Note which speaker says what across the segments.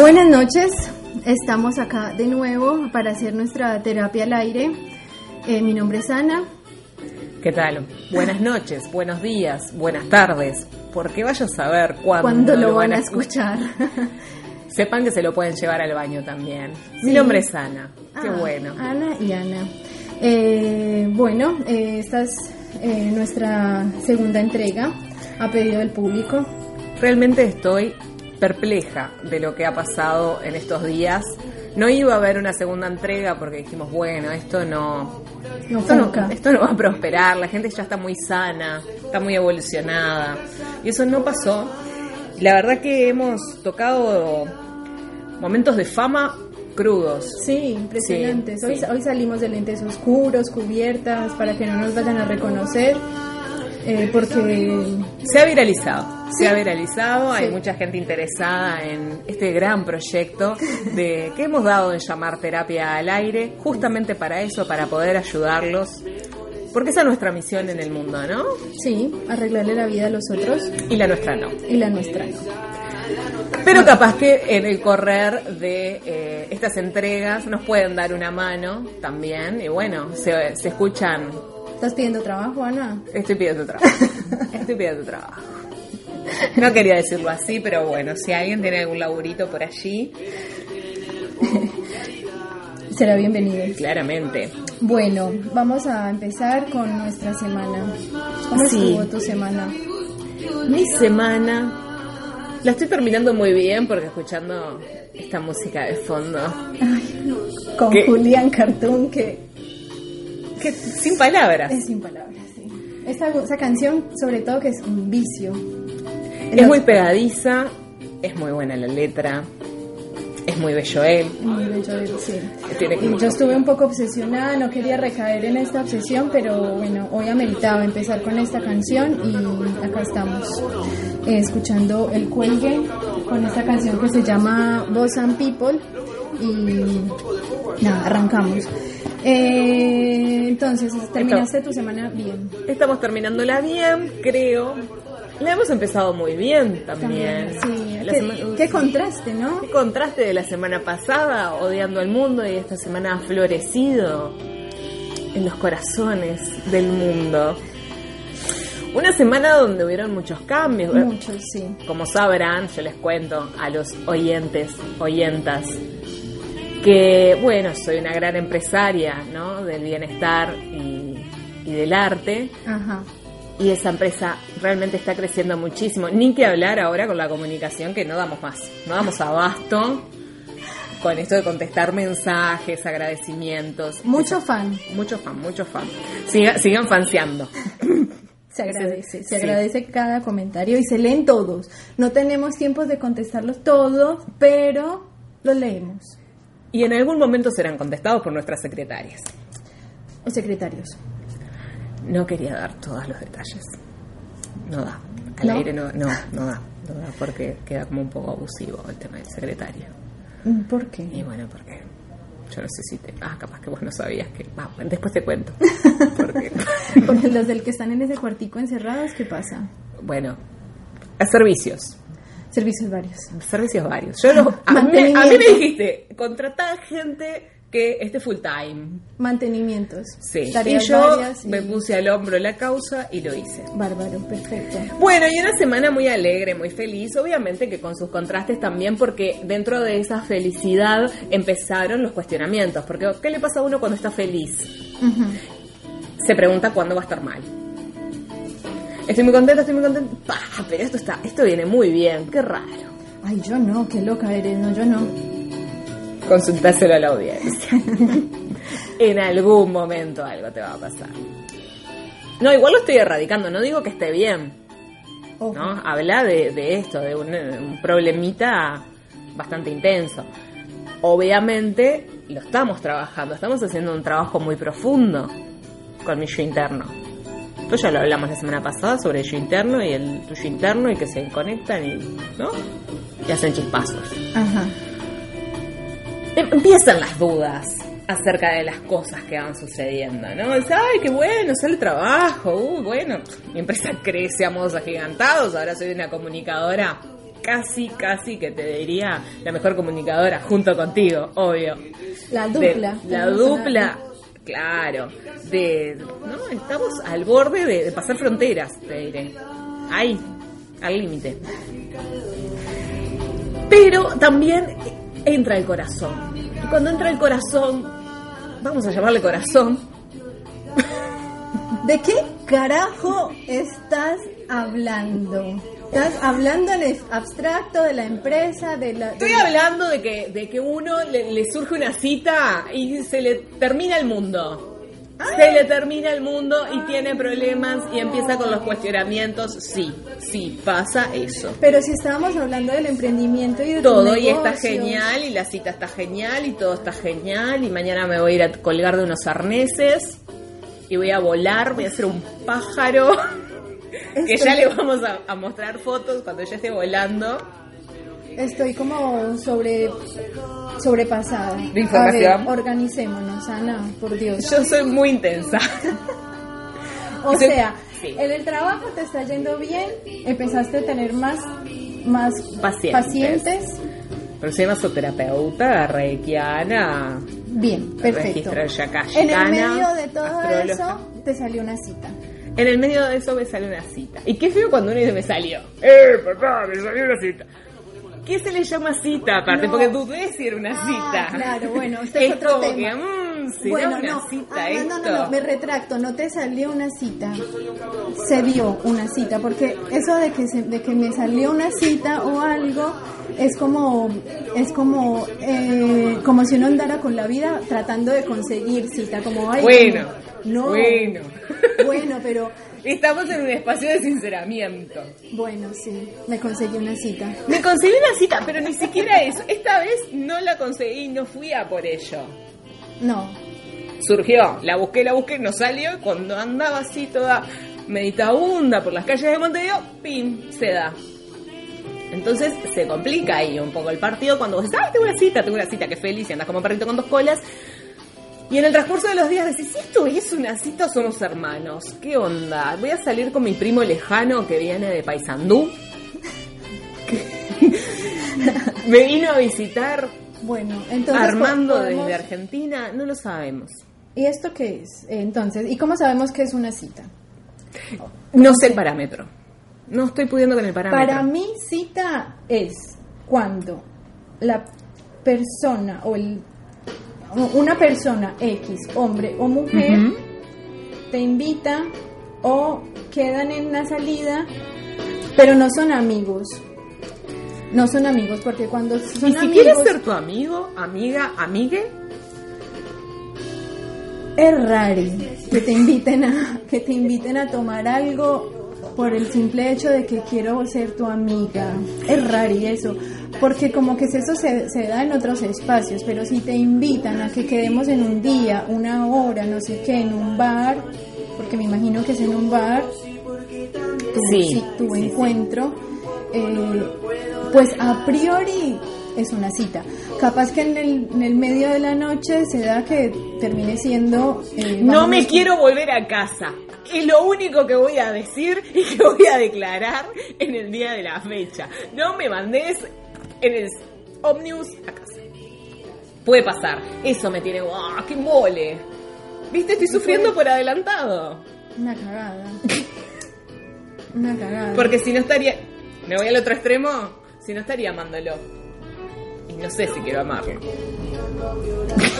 Speaker 1: Buenas noches, estamos acá de nuevo para hacer nuestra terapia al aire. Eh, mi nombre es Ana.
Speaker 2: ¿Qué tal? Buenas noches, buenos días, buenas tardes, porque vaya a saber cuándo,
Speaker 1: ¿Cuándo lo, van a escuchar?
Speaker 2: Sepan que se lo pueden llevar al baño también. Mi nombre es Ana, qué
Speaker 1: Ah,
Speaker 2: bueno.
Speaker 1: Ana y Ana. Eh, bueno, eh, esta es nuestra segunda entrega a pedido del público.
Speaker 2: Realmente estoy perpleja de lo que ha pasado en estos días. No iba a haber una segunda entrega porque dijimos, bueno, esto no,
Speaker 1: No
Speaker 2: esto no,
Speaker 1: funca.
Speaker 2: esto no va a prosperar, la gente ya está muy sana, está muy evolucionada. Y eso no pasó. La verdad que hemos tocado momentos de fama crudos.
Speaker 1: Sí, impresionantes.
Speaker 2: Sí,
Speaker 1: hoy,
Speaker 2: sí.
Speaker 1: hoy salimos de lentes oscuros, cubiertas, para que no nos vayan a reconocer. Eh, porque
Speaker 2: Se ha viralizado,
Speaker 1: Sí.
Speaker 2: se ha viralizado, hay mucha gente interesada en este gran proyecto de que hemos dado en llamar terapia al aire, justamente para eso, para poder ayudarlos, porque esa es nuestra misión en el mundo, ¿no?
Speaker 1: sí, arreglarle la vida a los otros
Speaker 2: Y la nuestra no.
Speaker 1: y la nuestra no.
Speaker 2: Pero capaz que en el correr de eh, estas entregas nos pueden dar una mano también, y bueno, se, se escuchan,
Speaker 1: ¿Estás pidiendo trabajo, Ana?
Speaker 2: estoy pidiendo trabajo, estoy pidiendo trabajo. No quería decirlo así, pero bueno, si alguien tiene algún laburito por allí,
Speaker 1: Será bienvenido.
Speaker 2: claramente.
Speaker 1: Bueno, vamos a empezar con nuestra semana. ¿Cómo
Speaker 2: Sí.
Speaker 1: estuvo tu semana?
Speaker 2: Mi semana la estoy terminando muy bien porque escuchando esta música de fondo,
Speaker 1: Con
Speaker 2: ¿Qué?
Speaker 1: Julián Cartoon, que
Speaker 2: que sin palabras.
Speaker 1: es sin palabras. Sí. Esta, esa canción, sobre todo, que es un vicio.
Speaker 2: Es muy pegadiza, es muy buena la letra, es muy bello él.
Speaker 1: Muy bello de- sí. Y Yo estuve un poco obsesionada, no quería recaer en esta obsesión, pero bueno, hoy ameritaba empezar con esta canción y acá estamos eh, escuchando El Cuelgue con esta canción que se llama Boss and People y nada, arrancamos. Eh, entonces, terminaste tu semana bien.
Speaker 2: Estamos terminándola bien, creo. La hemos empezado muy bien también.
Speaker 1: sí. Qué, contraste, ¿no?
Speaker 2: Qué contraste de la semana pasada, odiando al mundo, y esta semana ha florecido en los corazones del mundo. Una semana donde hubieron muchos cambios.
Speaker 1: Mucho, sí.
Speaker 2: Como sabrán, yo les cuento a los oyentes, oyentas, que bueno, soy una gran empresaria, ¿no? Del bienestar y, y del arte.
Speaker 1: Ajá.
Speaker 2: Y esa empresa realmente está creciendo muchísimo. Ni que hablar ahora con la comunicación que no damos más. No damos abasto con esto de contestar mensajes, agradecimientos.
Speaker 1: Mucho fan.
Speaker 2: Mucho fan, mucho fan. Siga- sigan fanseando.
Speaker 1: Se agradece, se
Speaker 2: Sí.
Speaker 1: agradece cada comentario y se leen todos. No tenemos tiempo de contestarlos todos, pero los leemos.
Speaker 2: Y en algún momento serán contestados por nuestras secretarias.
Speaker 1: O secretarios.
Speaker 2: No quería dar todos los detalles. No da. Al
Speaker 1: ¿No?
Speaker 2: aire no, no, no da. No da porque queda como un poco abusivo el tema del secretario.
Speaker 1: Mm, ¿Por qué?
Speaker 2: Y bueno, porque yo no sé si te... Ah, capaz que vos no sabías que... Ah, después te cuento. Porque,
Speaker 1: Porque los del que están en ese cuartico encerrados, ¿qué pasa?
Speaker 2: bueno, a servicios.
Speaker 1: Servicios varios.
Speaker 2: Servicios varios. Yo los- a, mí, me- a mí me
Speaker 1: Mantenimiento.
Speaker 2: dijiste, contratar gente que esté full time.
Speaker 1: Mantenimientos.
Speaker 2: Sí. Y yo
Speaker 1: y-
Speaker 2: me puse al hombro la causa y lo hice.
Speaker 1: Bárbaro, perfecto.
Speaker 2: Bueno, y una semana muy alegre, muy feliz, obviamente que con sus contrastes también, porque dentro de esa felicidad empezaron los cuestionamientos, porque ¿qué le pasa a uno cuando está feliz? Se pregunta cuándo va a estar mal. Estoy muy contenta, estoy muy contenta. ¡Pah! Pero esto está, esto viene muy bien, qué raro.
Speaker 1: Ay, yo no, qué loca eres, no, yo no.
Speaker 2: Consultáselo a la audiencia. en algún momento algo te va a pasar. No, igual lo estoy erradicando, no digo que esté bien.
Speaker 1: Ojo.
Speaker 2: ¿no? Habla de, de esto, de un, un problemita bastante intenso. Obviamente lo estamos trabajando, estamos haciendo un trabajo muy profundo con mi yo interno. Ya lo hablamos la semana pasada sobre el yo interno y el tuyo interno y que se conectan y, ¿no? y hacen chispazos.
Speaker 1: Ajá.
Speaker 2: Em- Empiezan las dudas acerca de las cosas que van sucediendo, ¿no? Ay, qué bueno, sale trabajo, uh, bueno, mi empresa crece a modos agigantados, ahora soy una comunicadora casi, casi que te diría la mejor comunicadora junto contigo, obvio.
Speaker 1: La
Speaker 2: De-
Speaker 1: dupla.
Speaker 2: la dupla, claro, de, ¿no? Estamos al borde de, pasar fronteras, te diré. Ahí, al límite. Pero también entra el corazón. Y cuando entra el corazón, vamos a llamarle corazón,
Speaker 1: ¿De qué carajo estás hablando? Estás hablando en abstracto de la empresa, de la... de
Speaker 2: Estoy
Speaker 1: la-
Speaker 2: hablando de que, de que uno le, le surge una cita y se le termina el mundo. Se le termina el mundo y tiene problemas y empieza con los cuestionamientos. Sí, sí, pasa eso.
Speaker 1: Pero si estábamos hablando del emprendimiento y de
Speaker 2: Todo y está genial y la cita está genial y todo está genial y mañana me voy a ir a colgar de unos arneses y voy a volar, voy a hacer un pájaro que ya le vamos a, a mostrar fotos cuando ya esté volando.
Speaker 1: Estoy como sobre sobrepasada.
Speaker 2: De información.
Speaker 1: A ver, organicémonos, Ana, por Dios.
Speaker 2: Yo soy muy intensa.
Speaker 1: O sea,
Speaker 2: Sí.
Speaker 1: en el trabajo te está yendo bien, empezaste a tener más, más
Speaker 2: Pacientes.
Speaker 1: pacientes.
Speaker 2: Pero soy masoterapeuta, reikiana,
Speaker 1: Bien, perfecto. En el medio de todo eso te salió una cita.
Speaker 2: En el medio de eso me salió una cita. Y qué feo cuando uno dice me salió. ¡Eh, papá! Me salió una cita. ¿Qué se le llama cita aparte?
Speaker 1: No.
Speaker 2: Porque dudé si era una
Speaker 1: Ah,
Speaker 2: cita.
Speaker 1: claro, bueno, este es
Speaker 2: es
Speaker 1: otro
Speaker 2: como
Speaker 1: tema.
Speaker 2: que, mmm, ¿será
Speaker 1: bueno,
Speaker 2: una
Speaker 1: no.
Speaker 2: cita
Speaker 1: Ah, no, no, no, no, me retracto, no te salió una cita, se dio una cita, porque eso de que, se- de que me salió una cita o algo es como, es como, eh, como si uno andara con la vida tratando de conseguir cita, como, ay,
Speaker 2: Bueno,
Speaker 1: no,
Speaker 2: bueno.
Speaker 1: bueno, pero,
Speaker 2: Estamos en un espacio de sinceramiento.
Speaker 1: bueno, sí, me conseguí una cita.
Speaker 2: Me conseguí una cita, pero ni siquiera eso. Esta vez no la conseguí, no fui a por ello.
Speaker 1: No,
Speaker 2: surgió, la busqué, la busqué, no salió, cuando andaba así toda meditabunda por las calles de Montevideo, ¡pim! se da. Entonces se complica ahí un poco el partido cuando vos decís, ¡ay, tengo una cita, tengo una cita, qué feliz! Y andas como perrito con dos colas. Y en el transcurso de los días decís, ¿esto es una cita somos hermanos? ¿Qué onda? Voy a salir con mi primo lejano que viene de Paysandú. Me vino a visitar
Speaker 1: bueno, entonces...
Speaker 2: Armando
Speaker 1: podemos-
Speaker 2: desde Argentina, no lo sabemos.
Speaker 1: ¿Y esto qué es? Entonces, ¿y cómo sabemos que es una cita?
Speaker 2: No sé el parámetro. No estoy pudiendo con el parámetro.
Speaker 1: Para mí, cita es cuando la persona o el una persona X, hombre o mujer, te invita o quedan en una salida, pero no son amigos. No son amigos, porque cuando son
Speaker 2: Y si
Speaker 1: amigos
Speaker 2: quieres ser tu amigo, amiga, amigue,
Speaker 1: es raro que te inviten a que te inviten a tomar algo por el simple hecho de que quiero ser tu amiga. Es raro eso, porque como que eso se, se da en otros espacios, pero si te invitan a que quedemos en un día, una hora, no sé qué, en un bar, porque me imagino que es en un bar, tu,
Speaker 2: Sí,
Speaker 1: sí, tu
Speaker 2: sí, sí.
Speaker 1: encuentro, eh, pues a priori es una cita. Capaz que en el, en el medio de la noche se da que termine siendo... eh,
Speaker 2: no me quiero volver a casa. Es lo único que voy a decir y que voy a declarar en el día de la fecha. No me mandes en el ómnibus a casa. Puede pasar. Eso me tiene... ¡Ah, qué mole! ¿Viste? Estoy sufriendo por adelantado.
Speaker 1: Una cagada. Una cagada.
Speaker 2: Porque si no estaría... Me voy al otro extremo. Si no estaría amándolo. Y no sé si quiero amarlo.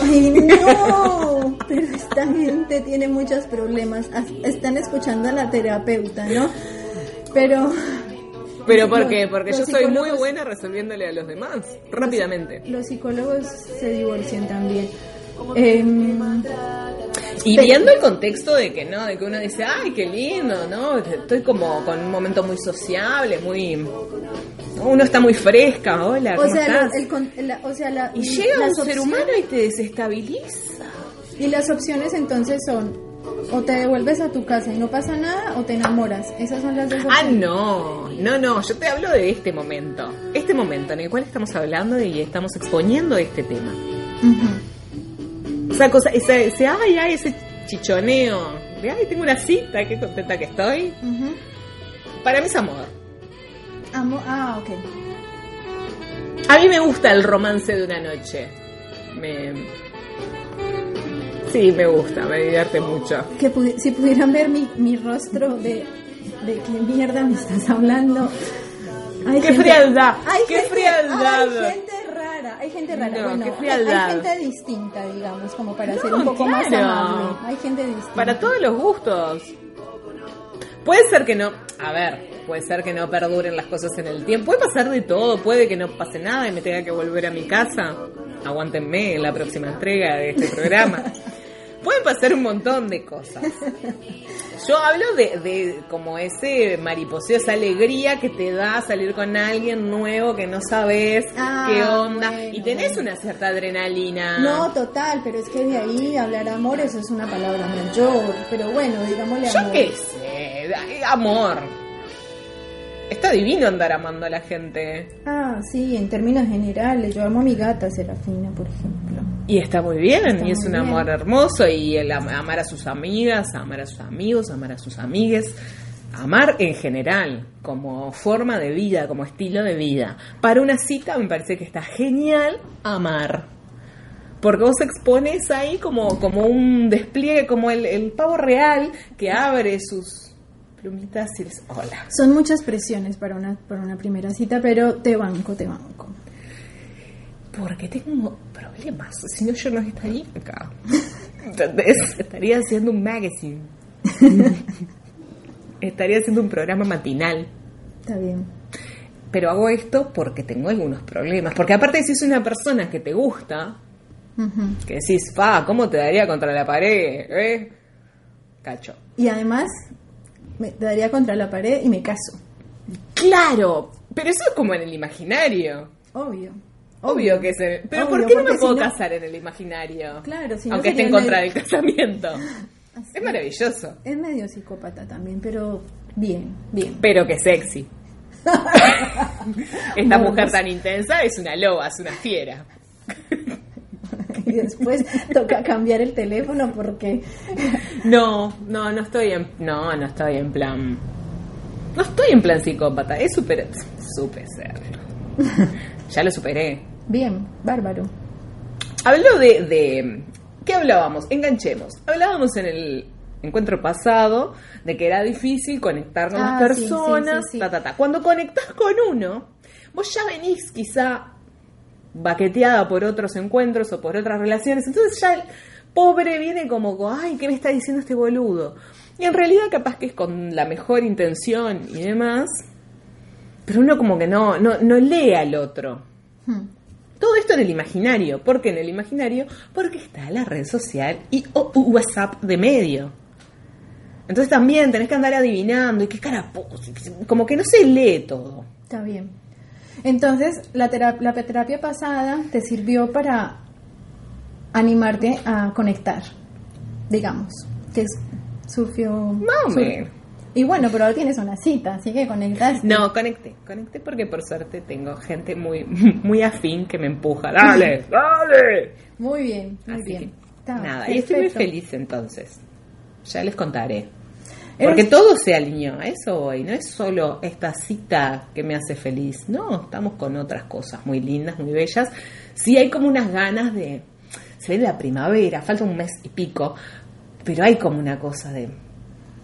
Speaker 1: ¡Ay, no! Pero esta gente tiene muchos problemas. As- Están escuchando a la terapeuta, ¿no? Pero...
Speaker 2: ¿Pero por qué? Porque yo soy muy buena resolviéndole a los demás. Rápidamente.
Speaker 1: Los psicólogos se divorcian también. Em,
Speaker 2: Y viendo el contexto de que no, de que uno dice, ay, qué lindo, ¿no? Estoy como con un momento muy sociable, muy... ¿no? Uno está muy fresca, hola,
Speaker 1: o
Speaker 2: ¿cómo
Speaker 1: sea,
Speaker 2: estás?
Speaker 1: el con- la- o sea, la-
Speaker 2: Y llega un ser humano y te desestabiliza.
Speaker 1: Y las opciones entonces son o te devuelves a tu casa y no pasa nada o te enamoras. Esas son las dos
Speaker 2: Ah,
Speaker 1: opciones.
Speaker 2: no, no, no, yo te hablo de este momento. Este momento en el cual estamos hablando y estamos exponiendo este tema.
Speaker 1: Ujú.
Speaker 2: Esa cosa, ese, ese ay, ay, ese chichoneo. De, ay, tengo una cita, qué contenta que estoy. Para mí es amor.
Speaker 1: Amo- ah, ok.
Speaker 2: A mí me gusta el romance de una noche. Me... Sí, me gusta, me divierte mucho.
Speaker 1: Que pudi- si pudieran ver mi, mi rostro de, de qué mierda me estás hablando. Hay
Speaker 2: ¡Qué frialdad!
Speaker 1: Hay
Speaker 2: ¡Qué
Speaker 1: gente,
Speaker 2: frialdad!
Speaker 1: Hay gente rara, hay gente rara.
Speaker 2: No,
Speaker 1: bueno,
Speaker 2: qué
Speaker 1: hay- gente distinta, digamos, como para
Speaker 2: No,
Speaker 1: ser un poco más amable. Hay gente distinta.
Speaker 2: Para todos los gustos. Puede ser que no, a ver, puede ser que no perduren las cosas en el tiempo. Puede pasar de todo, puede que no pase nada y me tenga que volver a mi casa. Aguántenme en la próxima entrega de este programa. Pueden pasar un montón de cosas. Yo hablo de, de como ese mariposeo, esa alegría que te da salir con alguien nuevo que no sabes
Speaker 1: Ah,
Speaker 2: qué onda.
Speaker 1: bueno,
Speaker 2: y tenés
Speaker 1: bueno.
Speaker 2: una cierta adrenalina.
Speaker 1: No, total, pero es que de ahí hablar amor, eso es una palabra mayor. Pero bueno, digámosle
Speaker 2: Yo
Speaker 1: amor.
Speaker 2: qué sé, amor. Está divino andar amando a la gente.
Speaker 1: Ah, sí, en términos generales. Yo amo a mi gata Serafina, por ejemplo.
Speaker 2: Y está muy bien,
Speaker 1: Está
Speaker 2: y es un
Speaker 1: bien.
Speaker 2: amor hermoso, y el am- amar a sus amigas, amar a sus amigos, amar a sus amigues, amar en general, como forma de vida, como estilo de vida. Para una cita me parece que está genial amar. Porque vos expones ahí como, como un despliegue, como el, el pavo real que abre sus plumitas y hola.
Speaker 1: Son muchas presiones para una, para una primera cita, pero te banco, te banco.
Speaker 2: Porque tengo problemas, si no yo no estaría acá. ¿Entendés? Estaría haciendo un magazine. estaría haciendo un programa matinal.
Speaker 1: Está bien.
Speaker 2: Pero hago esto porque tengo algunos problemas. Porque aparte si es una persona que te gusta, que decís, pa, ¿cómo te daría contra la pared? ¿Eh? Cacho.
Speaker 1: Y además, me daría contra la pared y me caso.
Speaker 2: Claro, pero eso es como en el imaginario.
Speaker 1: Obvio.
Speaker 2: Obvio que se... Pero ¿por qué no me puedo
Speaker 1: si no-
Speaker 2: casar en el imaginario?
Speaker 1: Claro, si no
Speaker 2: Aunque esté en contra
Speaker 1: medio-
Speaker 2: del casamiento.
Speaker 1: Así.
Speaker 2: Es maravilloso.
Speaker 1: Es medio psicópata también, pero bien, bien.
Speaker 2: Pero que sexy. Esta mujer tan intensa es una loba, es una fiera.
Speaker 1: Y después toca cambiar el teléfono porque
Speaker 2: No, no, no estoy en. No, no estoy en plan. No estoy en plan psicópata. Es super. Supe serlo. Ya lo superé.
Speaker 1: bien, bárbaro.
Speaker 2: Hablo de, de. ¿Qué hablábamos? Enganchemos. Hablábamos en el encuentro pasado de que era difícil conectar con
Speaker 1: Ah,
Speaker 2: las
Speaker 1: sí, sí,
Speaker 2: personas.
Speaker 1: sí, sí.
Speaker 2: Ta, ta, ta. Cuando conectás con uno, vos ya venís quizá baqueteada por otros encuentros o por otras relaciones. Entonces ya el pobre viene como, co- ay, ¿qué me está diciendo este boludo? Y en realidad capaz que es con la mejor intención y demás, pero uno como que no, no, no lee al otro.
Speaker 1: Hmm.
Speaker 2: Todo esto en el imaginario. ¿Por qué en el imaginario? Porque está la red social y WhatsApp de medio. Entonces también tenés que andar adivinando y qué cara, como que no se lee todo.
Speaker 1: Está bien. Entonces, la, tera- la terapia pasada te sirvió para animarte a conectar, digamos, que es- surgió...
Speaker 2: Menos.
Speaker 1: Y bueno, pero ahora tienes una cita, así que conectaste.
Speaker 2: No, conecté, conecté porque por suerte tengo gente muy, muy afín que me empuja. Dale, dale.
Speaker 1: Muy bien, muy
Speaker 2: Así
Speaker 1: bien.
Speaker 2: que, nada, y estoy muy feliz entonces. Ya les contaré. Porque todo se alineó, a eso voy. No es solo esta cita que me hace feliz. No, estamos con otras cosas muy lindas, muy bellas. Sí hay como unas ganas de... Se ve la primavera, falta un mes y pico, pero hay como una cosa de...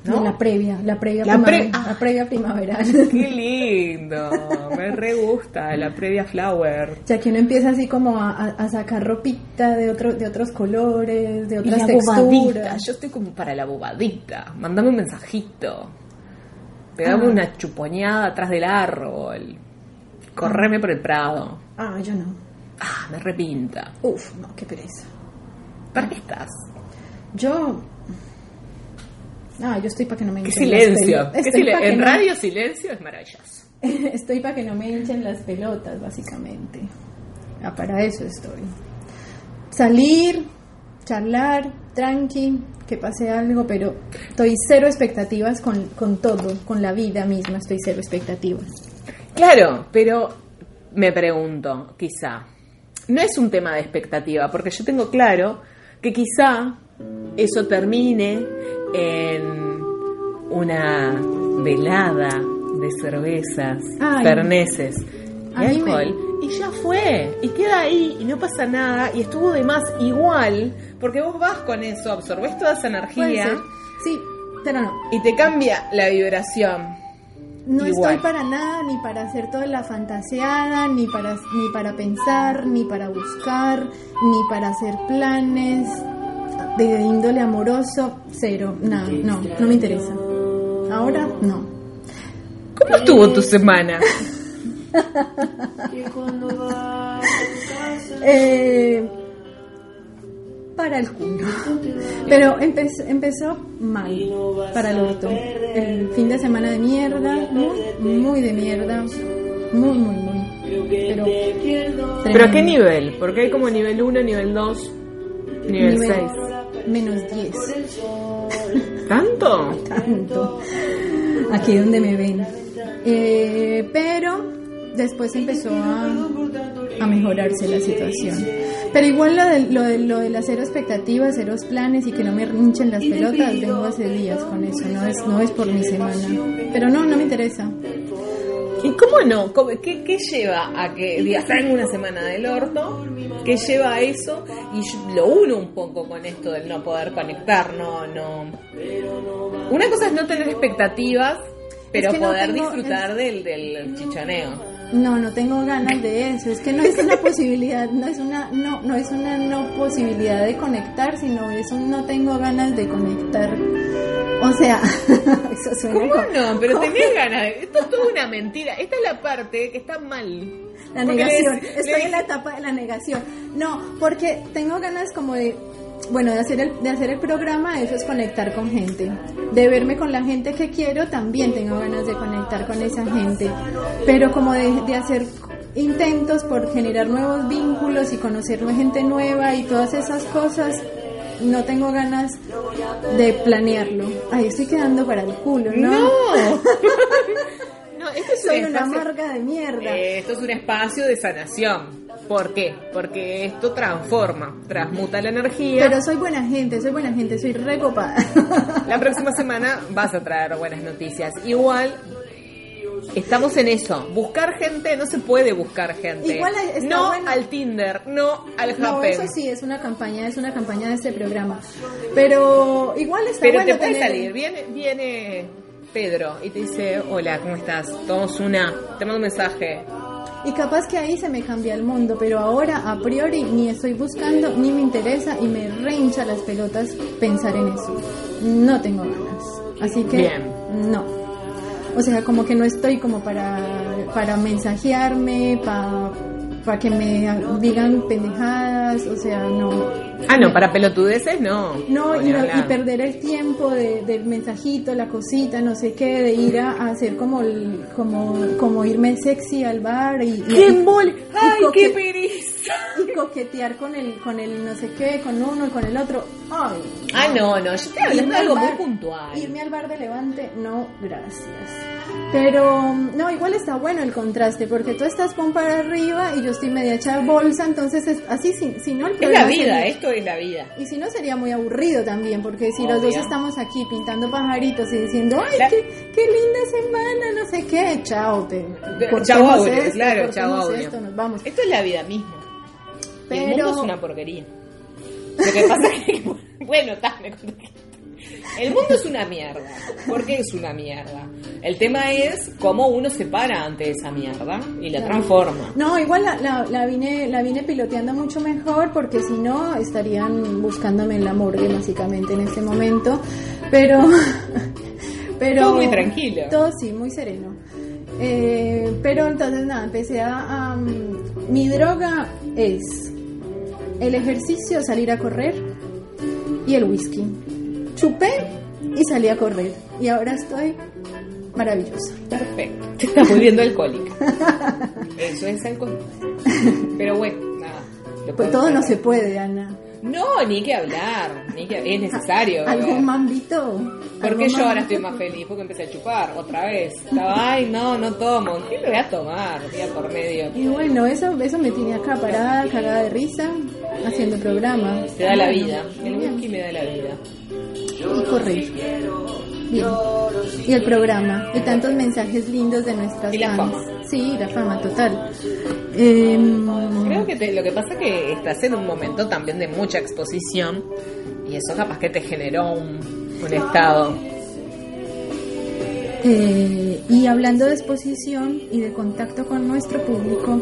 Speaker 2: ¿no?
Speaker 1: La previa, la previa,
Speaker 2: La
Speaker 1: primavera,
Speaker 2: pre- ah.
Speaker 1: la previa primaveral.
Speaker 2: Qué lindo, me re gusta la previa flower.
Speaker 1: ya que uno empieza así como a, sacar ropita de, otro, de otros colores, de
Speaker 2: Y
Speaker 1: otras
Speaker 2: bobadita,
Speaker 1: texturas.
Speaker 2: yo estoy como para la bobadita. Mandame un mensajito. Pegame
Speaker 1: Ah.
Speaker 2: una chuponeada atrás del árbol. Correme por el prado.
Speaker 1: Ah, yo no.
Speaker 2: Ah, me repinta.
Speaker 1: Uf, no, qué pereza.
Speaker 2: ¿Para qué estás?
Speaker 1: Yo. Ah, yo estoy para que no me hinchen las
Speaker 2: silencio. Qué silen- En
Speaker 1: no-
Speaker 2: radio silencio es maravilloso.
Speaker 1: Estoy para que no me hinchen las pelotas, básicamente. Ah, para eso estoy. Salir, charlar, tranqui, que pase algo, pero estoy cero expectativas con, con todo, con la vida misma, estoy cero expectativas.
Speaker 2: Claro, pero me pregunto, quizá, no es un tema de expectativa, porque yo tengo claro que quizá eso termine en una velada de cervezas,
Speaker 1: Ay.
Speaker 2: y
Speaker 1: me-
Speaker 2: alcohol. Y ya fue, y queda ahí, y no pasa nada, y estuvo de más igual, porque vos vas con eso, absorbés toda esa energía.
Speaker 1: Sí, pero no.
Speaker 2: y te cambia la vibración.
Speaker 1: No
Speaker 2: Igual.
Speaker 1: estoy para nada, ni para hacer toda la fantaseada, ni para, ni para pensar, ni para buscar, ni para hacer planes de índole amoroso, cero, nada, no, no me interesa. Ahora no.
Speaker 2: ¿Cómo estuvo tu semana?
Speaker 1: Eh, para el culo. Pero empezó, empezó mal para el orto. El fin de semana de mierda, muy, muy de mierda. Muy, muy, muy. Pero,
Speaker 2: ¿Pero a qué nivel? Porque hay como nivel 1, nivel 2, nivel 6.
Speaker 1: Menos 10.
Speaker 2: ¿Tanto?
Speaker 1: Tanto. Aquí donde me ven. Eh, pero después empezó a, a mejorarse la situación. Pero igual lo de, lo, de, lo de las cero expectativas, cero planes y que no me hinchen las pelotas, vengo hace días con eso, no es, no es por mi semana. Pero no, no me interesa.
Speaker 2: ¿Y cómo no? ¿Cómo- qué, qué lleva a que digas, tengo una semana del orto? ¿Qué lleva a eso? Y yo lo uno un poco con esto del no poder conectar, no, no. Una cosa es no tener expectativas, pero
Speaker 1: Es que no
Speaker 2: poder
Speaker 1: tengo-
Speaker 2: disfrutar del, del chichoneo.
Speaker 1: No, no tengo ganas de eso. Es que no es una posibilidad, no es una, no, no es una no posibilidad de conectar, sino es un no tengo ganas de conectar. O sea, eso suena
Speaker 2: ¿Cómo
Speaker 1: como-
Speaker 2: no? Pero
Speaker 1: como
Speaker 2: tenés ganas de... Esto es toda una mentira. Esta es la parte que está mal.
Speaker 1: La
Speaker 2: Porque
Speaker 1: negación, estoy en la etapa de la negación. No, porque tengo ganas como de, bueno, de hacer el, de hacer el programa, eso es conectar con gente. De verme con la gente que quiero, también tengo ganas de conectar con esa gente. Pero como de, de hacer intentos por generar nuevos vínculos y conocer gente nueva y todas esas cosas, no tengo ganas de planearlo. Ay, estoy quedando para el culo, ¿no?
Speaker 2: No. no, esto es
Speaker 1: Soy
Speaker 2: un
Speaker 1: una marca de mierda.
Speaker 2: Eh, esto es un espacio de sanación. ¿Por qué? Porque esto transforma, transmuta la energía.
Speaker 1: Pero soy buena gente, soy buena gente, soy recopada.
Speaker 2: La próxima semana vas a traer buenas noticias. Igual estamos en eso. Buscar gente no se puede buscar gente.
Speaker 1: Igual está
Speaker 2: no
Speaker 1: bueno.
Speaker 2: al Tinder, no al
Speaker 1: No,
Speaker 2: Happn.
Speaker 1: eso sí, es una campaña, es una campaña de este programa. Pero igual está
Speaker 2: Pero
Speaker 1: bueno
Speaker 2: te puede
Speaker 1: tener-
Speaker 2: salir. Viene, viene Pedro y te dice, hola, ¿cómo estás? Tomamos una, te mando un mensaje.
Speaker 1: Y capaz que ahí se me cambia el mundo, pero ahora a priori ni estoy buscando, ni me interesa y me rehincha las pelotas pensar en eso. No tengo ganas. Así que
Speaker 2: Bien.
Speaker 1: no. O sea, como que no estoy como para, para mensajearme, para para que me digan pendejadas, o sea, no.
Speaker 2: Ah, no, para pelotudeces no.
Speaker 1: No, y, no- perder el tiempo de- del mensajito, la cosita, no sé qué, de ir a, a hacer como, el- como como irme sexy al bar y, y-
Speaker 2: ¡Qué! ¡Ay, qué pereza!
Speaker 1: Coquetear con el con el no sé qué, con uno y con el otro. Ay,
Speaker 2: Ah, no, no, yo estoy hablando de algo
Speaker 1: al
Speaker 2: muy puntual.
Speaker 1: Irme al bar de Levante, no, gracias. Pero, no, igual está bueno el contraste, porque tú estás pum para arriba y yo estoy media hecha bolsa, entonces es así, si, si no el
Speaker 2: Es la vida,
Speaker 1: sería-
Speaker 2: esto es la vida.
Speaker 1: Y si no sería muy aburrido también, porque si los dos estamos aquí pintando pajaritos y diciendo, ay,
Speaker 2: La-
Speaker 1: qué, qué linda semana, no sé qué, chao, te
Speaker 2: Chau audio,
Speaker 1: esto,
Speaker 2: claro, chau audio.
Speaker 1: esto, nos vamos.
Speaker 2: Esto es la vida misma. El mundo es una porquería. Lo que pasa es que, bueno, está, me. El mundo es una mierda. ¿Por qué es una mierda? El tema es cómo uno se para ante esa mierda y la transforma.
Speaker 1: No, igual la, la, la vine, la vine piloteando mucho mejor porque si no estarían buscándome en la morgue básicamente en este momento. Pero, pero
Speaker 2: Todo muy tranquilo.
Speaker 1: Todo sí, muy sereno. Eh, pero entonces nada, empecé a, a, mm, mi droga es el ejercicio, salir a correr y el whisky. Chupé y salí a correr. Y ahora estoy maravillosa.
Speaker 2: Perfecto. Te estás volviendo alcohólica. Eso es alcohol. Pero bueno, nada.
Speaker 1: Pues todo no se puede, Ana.
Speaker 2: No, ni que hablar. Ni que... Es necesario.
Speaker 1: ¿Algún mambito?
Speaker 2: ¿Por
Speaker 1: ¿Algún
Speaker 2: qué yo ahora
Speaker 1: mambito?
Speaker 2: estoy más feliz? Porque empecé a chupar otra vez. Estaba, ay, no, no tomo. ¿Qué me voy a tomar? Día por medio.
Speaker 1: Y bueno, eso, eso me tiene acá parada, cagada de risa, haciendo programa.
Speaker 2: Te da la vida. El whisky me da la vida.
Speaker 1: Y correr. Bien. Y el programa. Y tantos mensajes lindos de nuestras
Speaker 2: Y la
Speaker 1: fans.
Speaker 2: fama.
Speaker 1: Sí, la fama total. Em,
Speaker 2: Creo que te- lo que pasa es que estás en un momento también de mucha exposición y eso capaz que te generó un, un estado.
Speaker 1: Eh, y hablando de exposición y de contacto con nuestro público,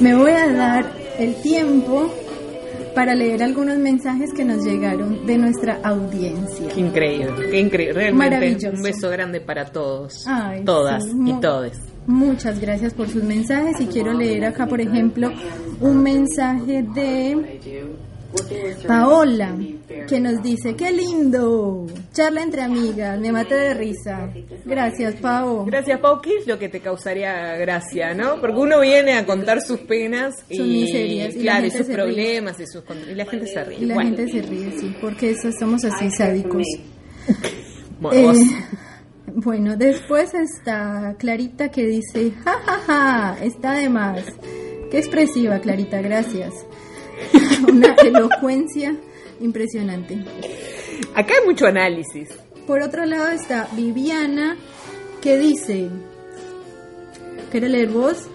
Speaker 1: me voy a dar el tiempo para leer algunos mensajes que nos llegaron de nuestra audiencia.
Speaker 2: Qué increíble, qué increíble. Realmente
Speaker 1: Maravilloso.
Speaker 2: un beso grande para todos,
Speaker 1: Ay,
Speaker 2: todas
Speaker 1: sí,
Speaker 2: y todes.
Speaker 1: Muchas gracias por sus mensajes y quiero leer acá, por ejemplo, un mensaje de Paola que nos dice, qué lindo, charla entre amigas, me maté de risa. Gracias, Pao.
Speaker 2: Gracias, Pau. ¿Qué es lo que te causaría gracia, no? Porque uno viene a contar sus penas y,
Speaker 1: Sus miserias, y
Speaker 2: claro, y sus
Speaker 1: ríe.
Speaker 2: problemas y, sus, y la gente se ríe.
Speaker 1: Y la
Speaker 2: Bueno,
Speaker 1: gente se ríe, sí, porque eso somos así sádicos.
Speaker 2: bueno,
Speaker 1: Eh, bueno, después está Clarita que dice, ja, ja, ja, está de más. Qué expresiva, Clarita, gracias. Una elocuencia impresionante.
Speaker 2: Acá hay mucho análisis.
Speaker 1: Por otro lado está Viviana que dice, ¿quieres leer vos?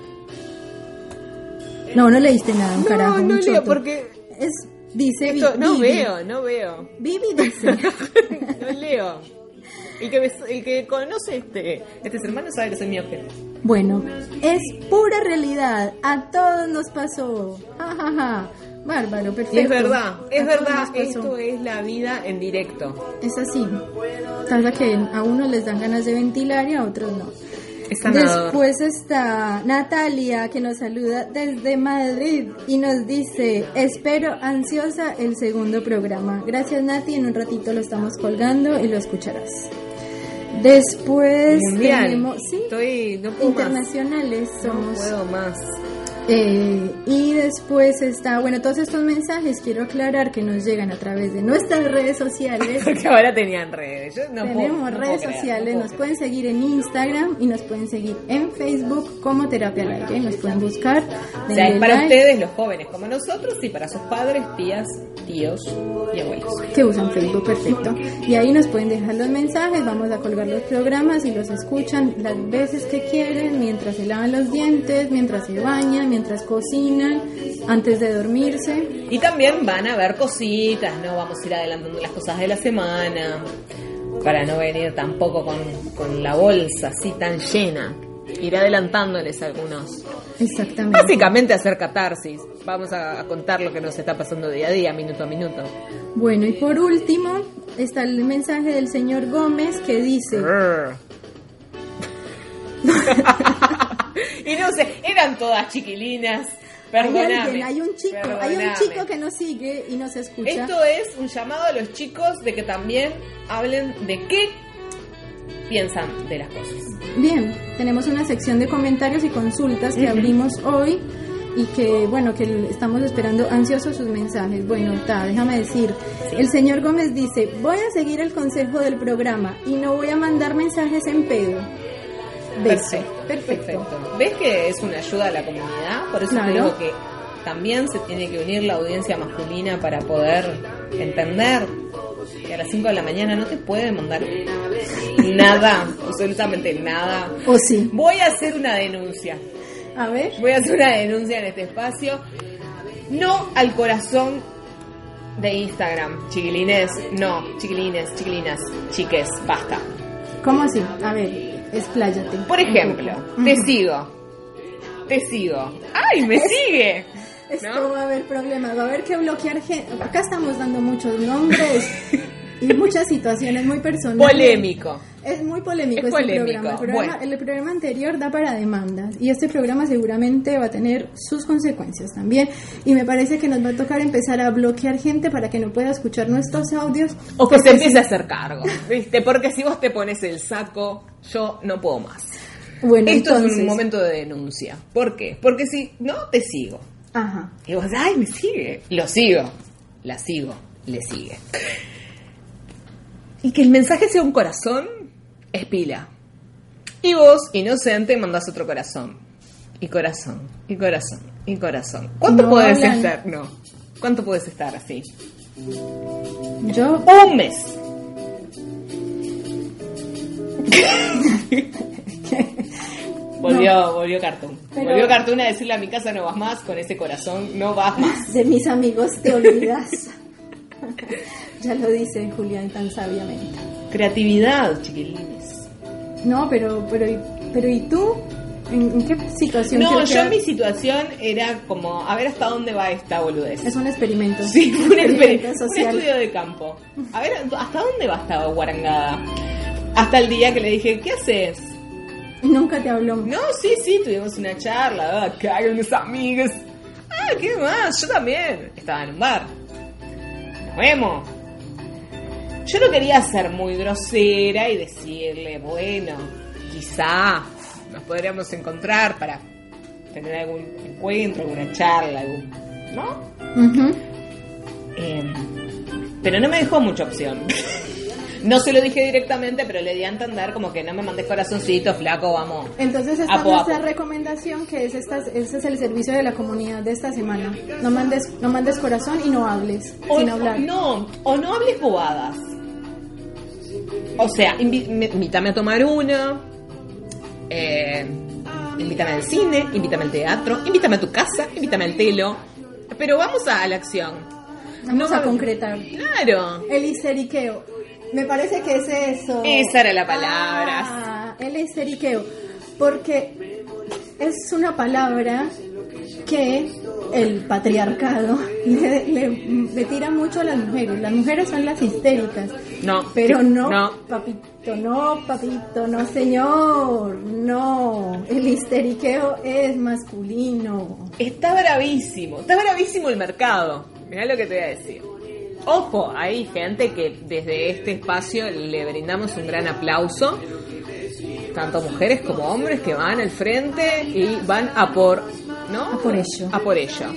Speaker 1: No, no leíste nada, un carajo.
Speaker 2: no,
Speaker 1: un
Speaker 2: no leo
Speaker 1: choto.
Speaker 2: porque
Speaker 1: Es, dice Vi-
Speaker 2: esto, no
Speaker 1: Vivi.
Speaker 2: veo, no veo.
Speaker 1: Vivi dice,
Speaker 2: no leo. El que, el que conoce este, este hermano sabe que soy mi objeto.
Speaker 1: Bueno, es pura realidad. A todos nos pasó. Ja, ja, ja. Bárbaro, perfecto.
Speaker 2: Y es verdad, es
Speaker 1: A
Speaker 2: verdad, esto es la vida en directo.
Speaker 1: Es así. Pasa que a unos les dan ganas de ventilar y a otros no. Después está Natalia que nos saluda desde Madrid y nos dice, espero ansiosa el segundo programa. Gracias Nati, en un ratito lo estamos colgando y lo escucharás. Después
Speaker 2: Mundial.
Speaker 1: tenemos, sí,
Speaker 2: Estoy, no puedo más.
Speaker 1: internacionales
Speaker 2: No
Speaker 1: somos.
Speaker 2: puedo más.
Speaker 1: Eh, y después está, bueno, todos estos mensajes quiero aclarar que nos llegan a través de nuestras redes sociales.
Speaker 2: Porque ahora tenían redes. Yo no puedo-
Speaker 1: Tenemos
Speaker 2: no puedo
Speaker 1: redes
Speaker 2: creer,
Speaker 1: sociales,
Speaker 2: no
Speaker 1: nos pueden seguir en Instagram y nos pueden seguir en Facebook como Terapia al Aire. Nos pueden buscar.
Speaker 2: O sea, es para
Speaker 1: like,
Speaker 2: ustedes, los jóvenes como nosotros, y para sus padres, tías, tíos y abuelos.
Speaker 1: que usan Facebook, perfecto. Y ahí nos pueden dejar los mensajes, vamos a colgar los programas y los escuchan las veces que quieren, mientras se lavan los dientes, mientras se bañan, mientras cocinan, antes de dormirse.
Speaker 2: Y también van a ver cositas, ¿no? Vamos a ir adelantando las cosas de la semana, para no venir tampoco con, con la bolsa así tan llena. Ir adelantándoles algunos.
Speaker 1: Exactamente.
Speaker 2: Básicamente hacer catarsis. Vamos a, a contar lo que nos está pasando día a día, minuto a minuto.
Speaker 1: Bueno, y por último está el mensaje del señor Gómez que dice.
Speaker 2: y no sé, eran todas chiquilinas. Perdóname.
Speaker 1: hay un chico, hay un chico que nos sigue y nos escucha.
Speaker 2: Esto es un llamado a los chicos de que también hablen de qué piensan de las cosas.
Speaker 1: Bien, tenemos una sección de comentarios y consultas que abrimos hoy y que, bueno, que estamos esperando ansiosos sus mensajes. Bueno, ta, déjame decir, el señor Gómez dice, voy a seguir el consejo del programa y no voy a mandar mensajes en pedo. Beso. Perfecto.
Speaker 2: ¿Ves que es una ayuda a la comunidad? Por eso
Speaker 1: Claro.
Speaker 2: te digo que también se tiene que unir la audiencia masculina para poder entender que a las 5 de la mañana no te pueden mandar nada, absolutamente nada.
Speaker 1: ¿O sí?
Speaker 2: Voy a hacer una denuncia.
Speaker 1: A ver.
Speaker 2: Voy a hacer una denuncia en este espacio. No al corazón de Instagram, chiquilines. No, chiquilines, chiquilinas, chiques, basta.
Speaker 1: ¿Cómo así? A ver, expláyate.
Speaker 2: Por ejemplo, te sigo. Te sigo. ¡Ay, me sigue!
Speaker 1: Esto
Speaker 2: ¿No?
Speaker 1: va a haber problemas, va a haber que bloquear gente. Acá estamos dando muchos nombres. y muchas situaciones muy personales.
Speaker 2: Polémico.
Speaker 1: Es muy polémico
Speaker 2: Es
Speaker 1: este
Speaker 2: polémico,
Speaker 1: programa. El, programa.
Speaker 2: bueno.
Speaker 1: el programa anterior da para demandas y este programa seguramente va a tener sus consecuencias también. Y me parece que nos va a tocar empezar a bloquear gente para que no pueda escuchar nuestros audios.
Speaker 2: O que se empiece a hacer cargo, ¿viste? Porque si vos te pones el saco, yo no puedo más.
Speaker 1: Bueno,
Speaker 2: Esto
Speaker 1: entonces.
Speaker 2: es un momento de denuncia. ¿Por qué? Porque si no, te sigo.
Speaker 1: Ajá.
Speaker 2: Y vos, ay, me sigue. Lo sigo. La sigo. Le sigue. Y que el mensaje sea un corazón es pila. Y vos, inocente, mandás otro corazón. Y corazón. Y corazón. Y corazón. ¿Cuánto
Speaker 1: No
Speaker 2: puedes
Speaker 1: hablan.
Speaker 2: estar? No. ¿Cuánto puedes estar así?
Speaker 1: Yo
Speaker 2: Un mes. volvió, volvió Cartoon.
Speaker 1: Pero-
Speaker 2: Volvió Cartoon a decirle a mi casa no vas más, con ese corazón no vas más.
Speaker 1: de mis amigos te olvidas. ya lo dice Julián tan sabiamente.
Speaker 2: Creatividad, chiquilines.
Speaker 1: No, pero, pero, ¿y- pero ¿y tú? ¿En, en qué situación?
Speaker 2: No, yo
Speaker 1: quedar?
Speaker 2: mi situación era como, a ver hasta dónde va esta boludez.
Speaker 1: Es un experimento.
Speaker 2: Sí, un, experimento, un
Speaker 1: social.
Speaker 2: estudio de campo. A ver, ¿hasta dónde va esta guarangada? Hasta el día que le dije, ¿qué haces?
Speaker 1: Nunca te habló.
Speaker 2: No, sí, sí, tuvimos una charla, ah, que hagan mis amigas. Ah, ¿qué más? Yo también. Estaba en un bar. Nos vemos. Yo no quería ser muy grosera y decirle, bueno, quizá nos podríamos encontrar para tener algún encuentro, alguna charla, algún... ¿no? Eh, pero no me dejó mucha opción. No se lo dije directamente, pero le di a entender como que no me mandes corazoncito, flaco, vamos.
Speaker 1: Entonces esta
Speaker 2: Apo,
Speaker 1: es nuestra
Speaker 2: apo.
Speaker 1: recomendación que es esta, ese es el servicio de la comunidad de esta semana. No mandes, no mandes corazón y no hables
Speaker 2: O,
Speaker 1: sin hablar.
Speaker 2: No, o no hables bobadas. O sea, invi- me- invítame a tomar una, eh, invítame al cine, invítame al teatro, invítame a tu casa, invítame al telo. Pero vamos a, a la acción.
Speaker 1: Vamos
Speaker 2: No
Speaker 1: a concretar.
Speaker 2: Claro.
Speaker 1: El histeriqueo. Me parece que es eso.
Speaker 2: Esa era la palabra.
Speaker 1: Ah, el histeriqueo. Porque es una palabra que el patriarcado le, le- le tira mucho a las mujeres. Las mujeres son las histéricas.
Speaker 2: No.
Speaker 1: Pero no,
Speaker 2: No.
Speaker 1: papito, no, papito, no, señor. No. El histeriqueo es masculino.
Speaker 2: Está bravísimo, está bravísimo el mercado. Mirá lo que te voy a decir. Ojo, hay gente que desde este espacio le brindamos un gran aplauso, tanto mujeres como hombres que van al frente y van a por, ¿no?
Speaker 1: A por ello.
Speaker 2: A por ello.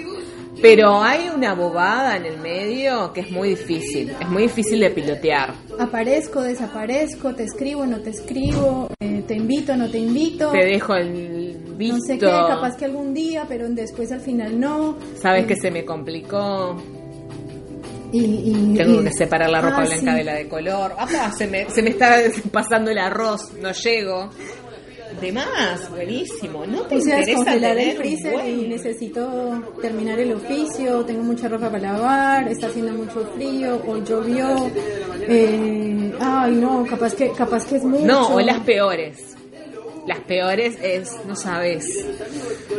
Speaker 2: Pero hay una bobada en el medio que es muy difícil, es muy difícil de pilotear.
Speaker 1: Aparezco, desaparezco, te escribo, no te escribo, eh, te invito, no te invito.
Speaker 2: Te dejo el visto,
Speaker 1: No sé qué, capaz que algún día, pero después al final no.
Speaker 2: sabes
Speaker 1: Eh,
Speaker 2: que se me complicó,
Speaker 1: y, y-
Speaker 2: Tengo
Speaker 1: y-
Speaker 2: que separar la ropa
Speaker 1: Ah,
Speaker 2: blanca
Speaker 1: sí.
Speaker 2: de la de color. Acá se me, se me está pasando el arroz, no llego. De más, buenísimo. No te
Speaker 1: Puse a
Speaker 2: interesa tener
Speaker 1: el freezer
Speaker 2: buen-
Speaker 1: y necesito terminar el oficio, tengo mucha ropa para lavar, está haciendo mucho frío, o llovió, eh, ay no, capaz que, capaz que es mucho.
Speaker 2: No, o las peores. Las peores es, no sabes.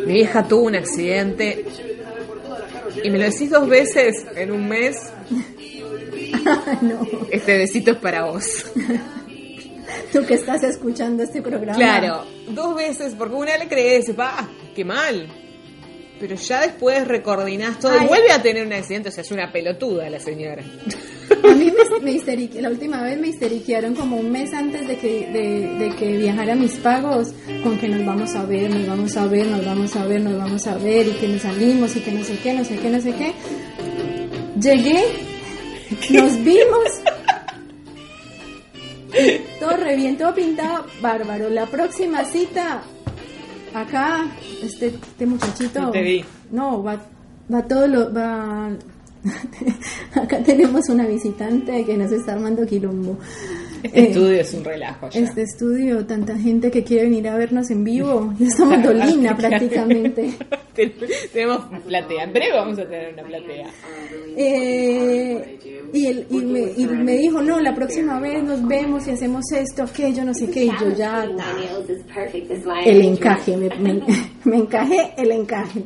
Speaker 2: Mi vieja tuvo un accidente y me lo decís dos veces en un mes.
Speaker 1: no,
Speaker 2: Este besito es para vos.
Speaker 1: tú que estás escuchando este programa.
Speaker 2: Claro, dos veces, porque una le crees, va, qué mal. Pero ya después recoordinás todo y vuelve a tener un accidente, o sea, es una pelotuda la señora.
Speaker 1: A mí me, me histerique- la última vez me histeriquearon como un mes antes de que, de, de que viajara mis pagos, con que nos vamos a ver, nos vamos a ver, nos vamos a ver, nos vamos a ver, y que nos salimos, y que no sé qué, no sé qué, no sé qué. Llegué, nos vimos, todo re bien, todo pintado, bárbaro. La próxima cita, acá, este, este muchachito.
Speaker 2: No te vi.
Speaker 1: No, va, va todo lo, va. Acá tenemos una visitante que nos está armando quilombo.
Speaker 2: Este
Speaker 1: Eh,
Speaker 2: estudio es un relajo.
Speaker 1: Este estudio, tanta gente que quiere venir a vernos en vivo. Ya estamos dolina prácticamente.
Speaker 2: Ten- Tenemos platea, en breve vamos a tener una platea.
Speaker 1: Eh, y, él, y, me, y me dijo, no, la próxima vez nos vemos y hacemos esto, aquello, no sé qué. Y yo ya, el encaje, me, me, me encajé el encaje.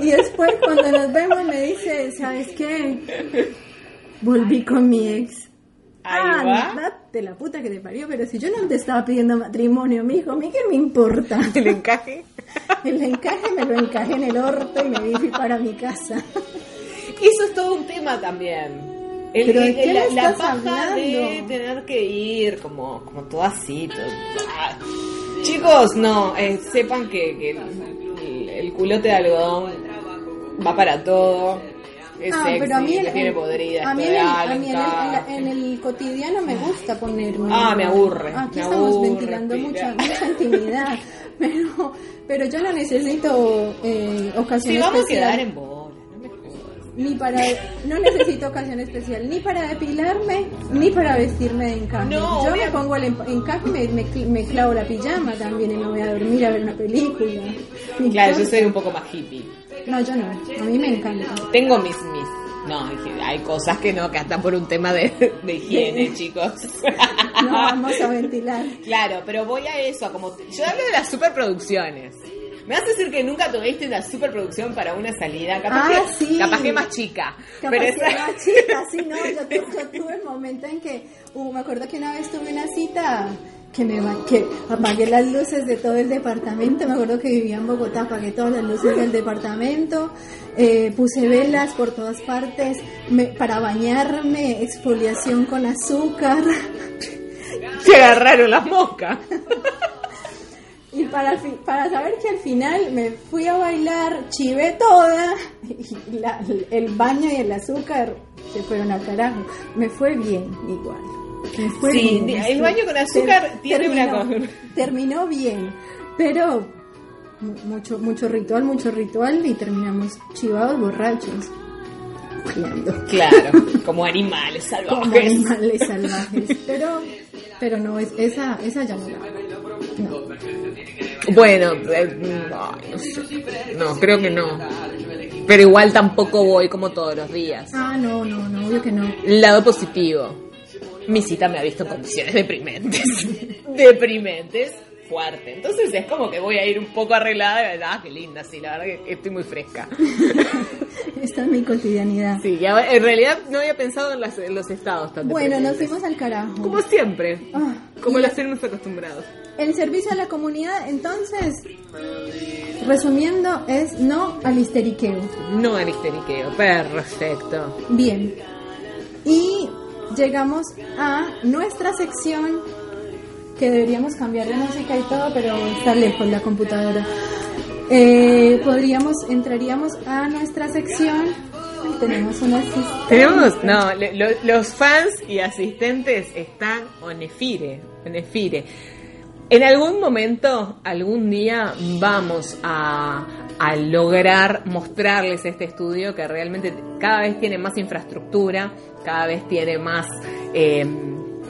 Speaker 1: Y después cuando nos vemos me dice, ¿sabes qué? Volví con mi ex.
Speaker 2: Ahí
Speaker 1: ah,
Speaker 2: va.
Speaker 1: andate la puta que te parió, pero si yo no te estaba pidiendo matrimonio, mijo, ¿a mí qué me importa?
Speaker 2: El encaje.
Speaker 1: El encaje me lo encajé en el orto y me di fui para mi casa.
Speaker 2: Eso es todo un tema también. El-
Speaker 1: ¿Pero de
Speaker 2: el-
Speaker 1: qué
Speaker 2: la, la paja de tener que ir como, como todo así. todo- ah. Chicos, no, eh, sepan que, que el, el culote de algodón va para todo. Es
Speaker 1: Ah,
Speaker 2: sexy,
Speaker 1: pero a mí, en-
Speaker 2: tiene podrida.
Speaker 1: a mí, el, a mí en, el, en el cotidiano me gusta ponerme.
Speaker 2: Ah, me aburre,
Speaker 1: Aquí
Speaker 2: me
Speaker 1: estamos
Speaker 2: aburre,
Speaker 1: ventilando mucha, mucha intimidad. Pero, pero yo no necesito eh, ocasión
Speaker 2: Sí, vamos a
Speaker 1: especial.
Speaker 2: quedar en bola, no me jodas.
Speaker 1: Ni para, no necesito ocasión especial, ni para depilarme, ni para vestirme de encaje.
Speaker 2: No,
Speaker 1: yo me pongo el empa- encaje y me, me, me clavo la pijama también y me voy a dormir a ver una película.
Speaker 2: Claro, yo soy un poco más hippie.
Speaker 1: No, yo no. A mí me encanta.
Speaker 2: Tengo mis, mis... No, dije, hay cosas que no, que hasta por un tema de, de higiene, chicos.
Speaker 1: No vamos a ventilar.
Speaker 2: Claro, pero voy a eso, a como yo hablo de las superproducciones. Me vas a decir que nunca tuviste una superproducción para una salida, capaz,
Speaker 1: Ah,
Speaker 2: que,
Speaker 1: sí.
Speaker 2: capaz que más chica.
Speaker 1: Capaz
Speaker 2: pero
Speaker 1: que
Speaker 2: esa-
Speaker 1: era chica, sí, no, yo, yo tuve el momento en que, uh, me acuerdo que una vez tuve una cita que me va- que apagué las luces de todo el departamento, me acuerdo que vivía en Bogotá, apagué todas las luces del departamento, eh, puse velas por todas partes, me- para bañarme, exfoliación con azúcar,
Speaker 2: te agarraron las moscas.
Speaker 1: y para, para saber que al final me fui a bailar, chivé toda, y la- el baño y el azúcar se fueron al carajo, me fue bien igual.
Speaker 2: Sí, el baño con azúcar tiene una
Speaker 1: terminó-
Speaker 2: cosa.
Speaker 1: Terminó bien, pero mu- mucho, mucho ritual, mucho ritual y terminamos chivados, borrachos,
Speaker 2: Claro, como animales
Speaker 1: como
Speaker 2: salvajes.
Speaker 1: animales salvajes. Pero, pero no, es, esa, esa ya no la. No.
Speaker 2: Bueno, eh, no, no sé. No, creo que no. Pero igual tampoco voy como todos los días.
Speaker 1: Ah, no, no, no, obvio que no.
Speaker 2: Lado positivo. Mi cita me ha visto en condiciones deprimentes. deprimentes. Fuerte. Entonces es como que voy a ir un poco arreglada. Ah, qué linda, sí, la verdad que estoy muy fresca.
Speaker 1: Esta es mi cotidianidad.
Speaker 2: Sí, ya, en realidad no había pensado en, las- en los estados tan
Speaker 1: Bueno, nos fuimos al carajo.
Speaker 2: Como siempre.
Speaker 1: Ah,
Speaker 2: como los tenemos acostumbrados.
Speaker 1: El servicio a la comunidad, entonces, resumiendo, es no al histeriqueo.
Speaker 2: No al histeriqueo. Perfecto.
Speaker 1: Bien. Y llegamos a nuestra sección, que deberíamos cambiar de música y todo, pero está lejos la computadora. Eh, podríamos, entraríamos a nuestra sección. Tenemos una asistente.
Speaker 2: Tenemos, no, lo- los fans y asistentes están onefire, onefire. En algún momento, algún día, vamos a, a lograr mostrarles este estudio que realmente cada vez tiene más infraestructura, cada vez tiene más eh,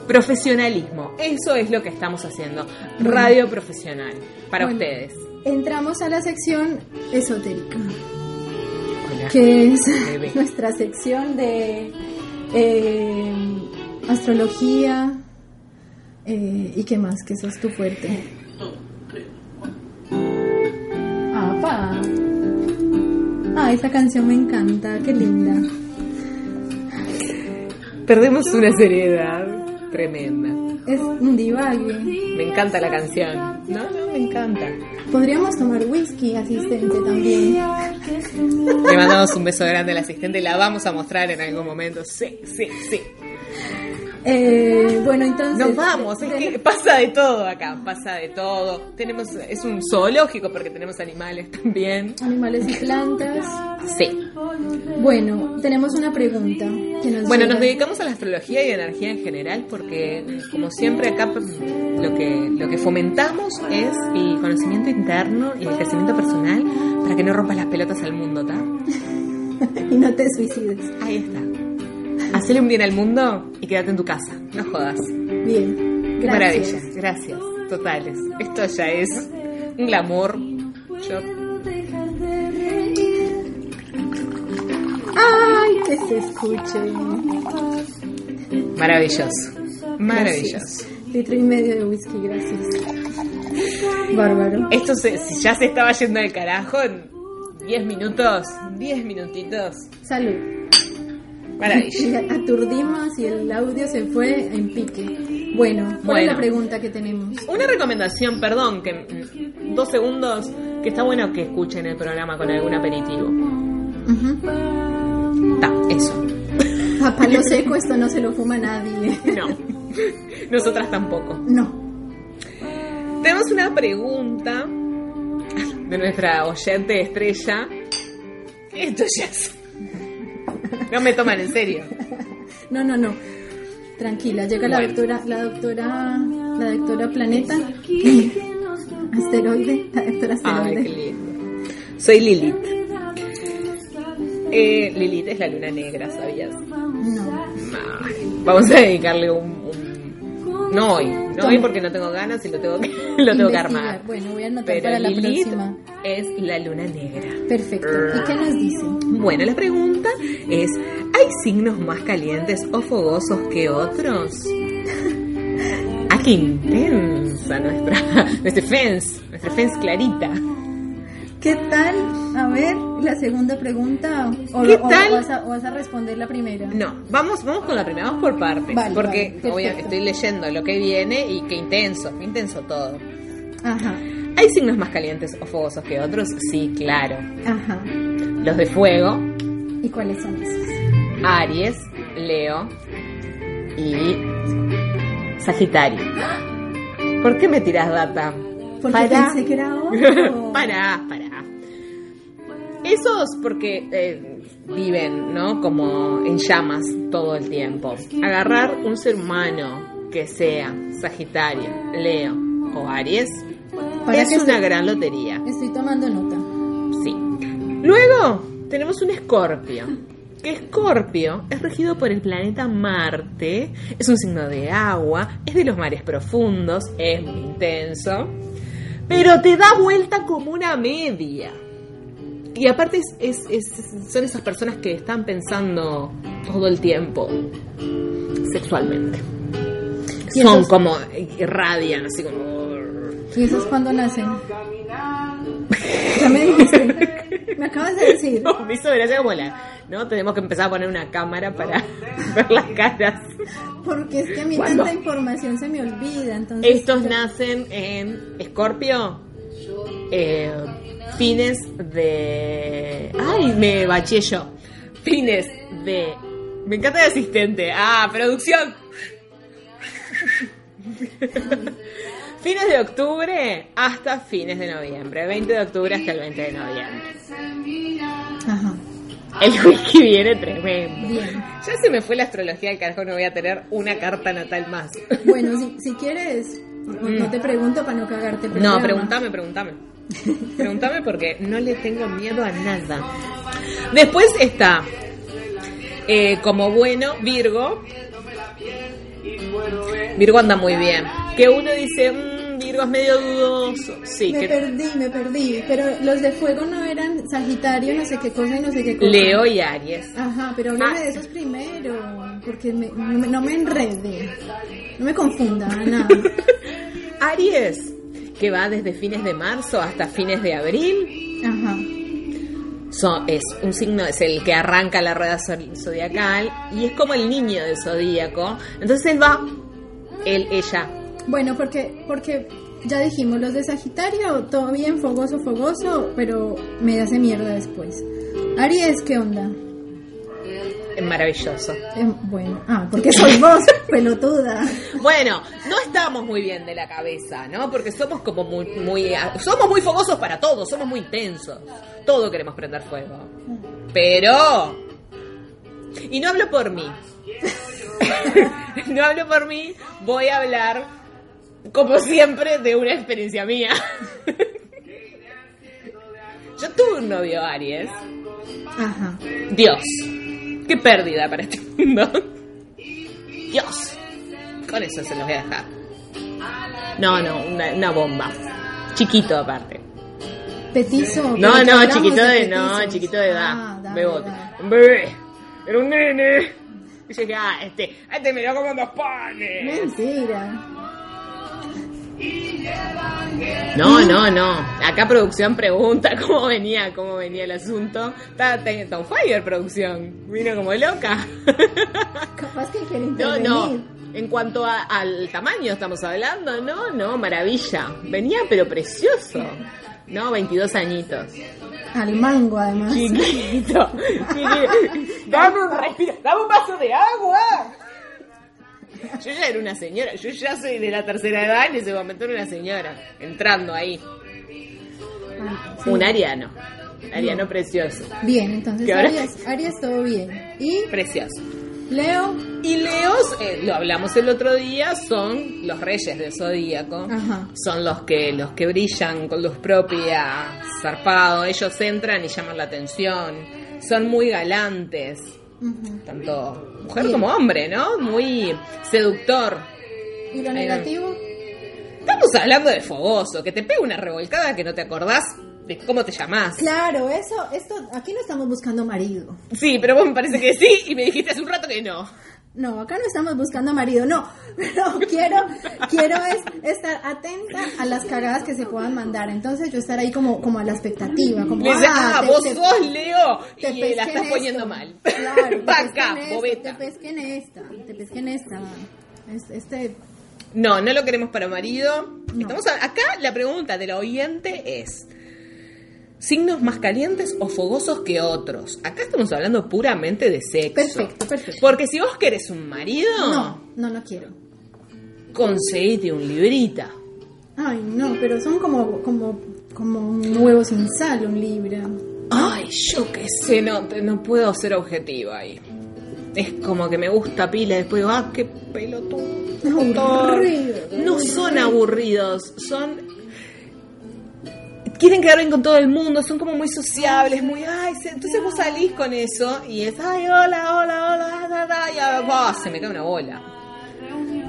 Speaker 2: profesionalismo. Eso es lo que estamos haciendo. Radio profesional para
Speaker 1: Bueno.
Speaker 2: ustedes.
Speaker 1: Entramos a la sección esotérica.
Speaker 2: Hola.
Speaker 1: que es
Speaker 2: Bebé.
Speaker 1: nuestra sección de eh, astrología eh, y qué más, que eso es tu fuerte. ¡Apa! Ah, esa canción me encanta, qué linda.
Speaker 2: Perdemos una seriedad tremenda.
Speaker 1: Es un divague.
Speaker 2: Me encanta la canción. No, no, me encanta.
Speaker 1: Podríamos tomar whisky, asistente, también.
Speaker 2: Le mandamos un beso grande al asistente. La vamos a mostrar en algún momento. Sí, sí, sí.
Speaker 1: Eh, bueno, entonces...
Speaker 2: Nos vamos. Es que pasa de todo acá. Pasa de todo. Tenemos, es un zoológico porque tenemos animales también.
Speaker 1: Animales y plantas.
Speaker 2: Sí.
Speaker 1: Bueno, tenemos una pregunta que nos
Speaker 2: Bueno,
Speaker 1: llega.
Speaker 2: nos dedicamos a la astrología y energía en general porque, como siempre, acá lo que, lo que fomentamos es el conocimiento interno y el crecimiento personal para que no rompas las pelotas al mundo, ¿tá?
Speaker 1: y no te suicides.
Speaker 2: Ahí está. Hacele un bien al mundo y quédate en tu casa. No jodas.
Speaker 1: Bien.
Speaker 2: Qué
Speaker 1: Gracias.
Speaker 2: maravilla. Gracias. Totales. Esto ya es un glamour. Yo
Speaker 1: Ay, que se escuche.
Speaker 2: Maravilloso. Maravilloso.
Speaker 1: Gracias. Litro y medio de whisky, gracias. Bárbaro.
Speaker 2: Esto se, si ya se estaba yendo al carajo, 10 minutos, 10 minutitos.
Speaker 1: Salud.
Speaker 2: Maravilla.
Speaker 1: Aturdimos y el audio se fue en pique. Bueno, ¿cuál es la pregunta que tenemos?
Speaker 2: Una recomendación, perdón, que mm, dos segundos, que está bueno que escuchen el programa con algún aperitivo. Ta, eso.
Speaker 1: A palo seco esto no se lo fuma nadie.
Speaker 2: No. Nosotras tampoco.
Speaker 1: No.
Speaker 2: Tenemos una pregunta de nuestra oyente estrella. Esto ya es. No me toman en serio.
Speaker 1: No, no, no. Tranquila, llega la doctora, la doctora, la doctora Planeta. Asteroide, la doctora
Speaker 2: Ay, qué
Speaker 1: Asteroide.
Speaker 2: lindo. Soy Lilith. Eh, Lilith es la luna negra, ¿sabías?
Speaker 1: No.
Speaker 2: Ay, Vamos a dedicarle un, un- No hoy, no hoy porque no tengo ganas y lo tengo que, lo tengo que armar.
Speaker 1: Bueno, voy a anotar
Speaker 2: Pero
Speaker 1: para la
Speaker 2: Lilith
Speaker 1: próxima.
Speaker 2: es la luna negra.
Speaker 1: Perfecto. ¿Y qué nos dice?
Speaker 2: Bueno, la pregunta es, ¿hay signos más calientes o fogosos que otros? ¡Ah, qué intensa nuestra, nuestra fence, nuestra fence clarita!
Speaker 1: ¿Qué tal? A ver, la segunda pregunta. ¿O,
Speaker 2: ¿Qué
Speaker 1: o-
Speaker 2: tal?
Speaker 1: o vas, a, o vas a responder la primera?
Speaker 2: No, vamos, vamos con la primera, vamos por partes,
Speaker 1: Vale,
Speaker 2: porque
Speaker 1: vale,
Speaker 2: estoy leyendo lo que viene y qué intenso, qué intenso todo.
Speaker 1: Ajá,
Speaker 2: ¿Hay signos más calientes o fogosos que otros? Sí, claro.
Speaker 1: ajá.
Speaker 2: Los de fuego,
Speaker 1: ¿Y cuáles son esos?
Speaker 2: Aries, Leo y Sagitario. ¿Por qué me tiras data?
Speaker 1: Porque
Speaker 2: Para.
Speaker 1: pensé que era otro.
Speaker 2: pará, pará. Esos porque eh, viven, ¿no? Como en llamas todo el tiempo. Agarrar un ser humano que sea Sagitario, Leo o Aries
Speaker 1: Para
Speaker 2: es una gran lotería.
Speaker 1: Estoy tomando nota.
Speaker 2: Sí. Luego tenemos un escorpio. Que escorpio es regido por el planeta Marte, es un signo de agua, es de los mares profundos, es muy intenso, pero te da vuelta como una media. Y aparte es, es- es- son esas personas que están pensando todo el tiempo sexualmente. Son como irradian, así como...
Speaker 1: ¿Y esos cuándo nacen? Ya me dijiste. Me acabas de decir.
Speaker 2: No, me hizo gracia como la... ¿No? Tenemos que empezar a poner una cámara para ver las caras.
Speaker 1: Porque es que a mí
Speaker 2: ¿Cuándo?
Speaker 1: tanta información se me olvida. Entonces,
Speaker 2: Estos nacen en Escorpio. eh, fines de... Ay, me baché yo. Fines de... Me encanta el asistente. Ah, producción. fines de octubre hasta fines de noviembre. 20 de octubre hasta el 20 de noviembre.
Speaker 1: Ajá.
Speaker 2: El whisky viene tremendo.
Speaker 1: Bien.
Speaker 2: Ya se me fue la astrología al carajo, no voy a tener una carta natal más.
Speaker 1: Bueno, si, si quieres, no, no te pregunto para no cagarte. el
Speaker 2: No, pregúntame, pregúntame. Pregúntame porque no le tengo miedo a nada. Después está, eh, como bueno, Virgo. Virgo anda muy bien. Que uno dice, "Mm, Virgo es medio dudoso. Sí,
Speaker 1: Me
Speaker 2: que
Speaker 1: perdí, me perdí. Pero los de fuego no eran Sagitario, no sé qué cosa y no sé qué cosa.
Speaker 2: Leo y Aries.
Speaker 1: Ajá, pero háblame
Speaker 2: Ah.
Speaker 1: de esos primero. Porque me, no me enrede. No me confunda, nada.
Speaker 2: Aries, que va desde fines de marzo hasta fines de abril.
Speaker 1: Ajá.
Speaker 2: So- es un signo, es el que arranca la rueda zo- zodiacal y es como el niño del zodíaco. Entonces él va, él, ella.
Speaker 1: Bueno, porque, porque ya dijimos, los de Sagitario, todo bien, fogoso, fogoso, pero me hace mierda después. Aries, ¿qué onda?
Speaker 2: Maravilloso.
Speaker 1: Eh, bueno, ah, porque soy vos, pelotuda.
Speaker 2: Bueno, no estamos muy bien de la cabeza, ¿no? Porque somos como muy, muy, somos muy fogosos para todo, somos muy intensos. Todo queremos prender fuego. Pero, y no hablo por mí. no hablo por mí, voy a hablar, como siempre, de una experiencia mía. Yo tuve un novio Aries.
Speaker 1: Ajá.
Speaker 2: Dios, qué pérdida para este mundo. Dios, con eso se los voy a dejar. No, no, una, una bomba. Chiquito aparte.
Speaker 1: Petizo.
Speaker 2: No, no, chiquito de, no, chiquito de edad.
Speaker 1: Ah, dale,
Speaker 2: bebote.
Speaker 1: dale.
Speaker 2: Un bebé. Era un nene. Y yo dije, ah, este, este miró como dos panes.
Speaker 1: Mentira.
Speaker 2: No, no, no. Acá producción pregunta cómo venía, cómo venía el asunto. Está, on fire producción. Vino como loca.
Speaker 1: Capaz que quiere
Speaker 2: No, no. En cuanto a- al tamaño estamos hablando, no, no, maravilla. Venía pero precioso. No, 22 añitos.
Speaker 1: Al mango, además.
Speaker 2: Chiquito. chiquito. Dame un respiro, dame un vaso de agua. Yo ya era una señora, yo ya soy de la tercera edad, en ese momento era una señora, entrando ahí.
Speaker 1: Ah, sí.
Speaker 2: Un ariano. Ariano precioso.
Speaker 1: Bien, entonces. Aries, Aries todo bien. Y
Speaker 2: Precioso.
Speaker 1: Leo,
Speaker 2: Y Leos, eh, lo hablamos el otro día, son los reyes del zodíaco.
Speaker 1: Ajá.
Speaker 2: Son los que los que brillan con luz propia, zarpado. Ellos entran y llaman la atención. Son muy galantes, tanto mujer como hombre, ¿no? Muy seductor.
Speaker 1: y lo negativo,
Speaker 2: Estamos hablando de fogoso, que te pega una revolcada que no te acordás de cómo te llamás.
Speaker 1: claro, eso, esto, aquí no estamos buscando marido.
Speaker 2: Sí, pero vos me parece que sí y me dijiste hace un rato que no.
Speaker 1: No, acá no estamos buscando marido, no. Pero quiero, quiero es estar atenta a las cagadas que se puedan mandar. Entonces yo estar ahí como, como a la expectativa, como
Speaker 2: dice, ah,
Speaker 1: te-
Speaker 2: vos
Speaker 1: te-
Speaker 2: sos Leo
Speaker 1: te
Speaker 2: y la estás
Speaker 1: esto.
Speaker 2: poniendo mal.
Speaker 1: Claro, te
Speaker 2: Pa'
Speaker 1: pesqué
Speaker 2: acá,
Speaker 1: en esto,
Speaker 2: bobeta.
Speaker 1: Te pesqué en esta, te pesqué en esta. Es- Este,
Speaker 2: No, no lo queremos para marido.
Speaker 1: No.
Speaker 2: Estamos a- acá la pregunta del oyente es signos más calientes o fogosos que otros. Acá estamos hablando puramente de sexo.
Speaker 1: perfecto, perfecto.
Speaker 2: Porque si vos querés un marido,
Speaker 1: No, no, no quiero.
Speaker 2: conseguite un librita.
Speaker 1: Ay, no, pero son como, como, como un huevo sin sal, un libra.
Speaker 2: Ay, yo qué sé, no, no puedo ser objetiva ahí. Es como que me gusta pila y después digo, ah, qué pelotudo. No son aburridos, son... Quieren quedar bien con todo el mundo, son como muy sociables, muy... Ay, se- entonces vos salís con eso y es, ay, hola, hola, hola, da, da, y se me cae una bola.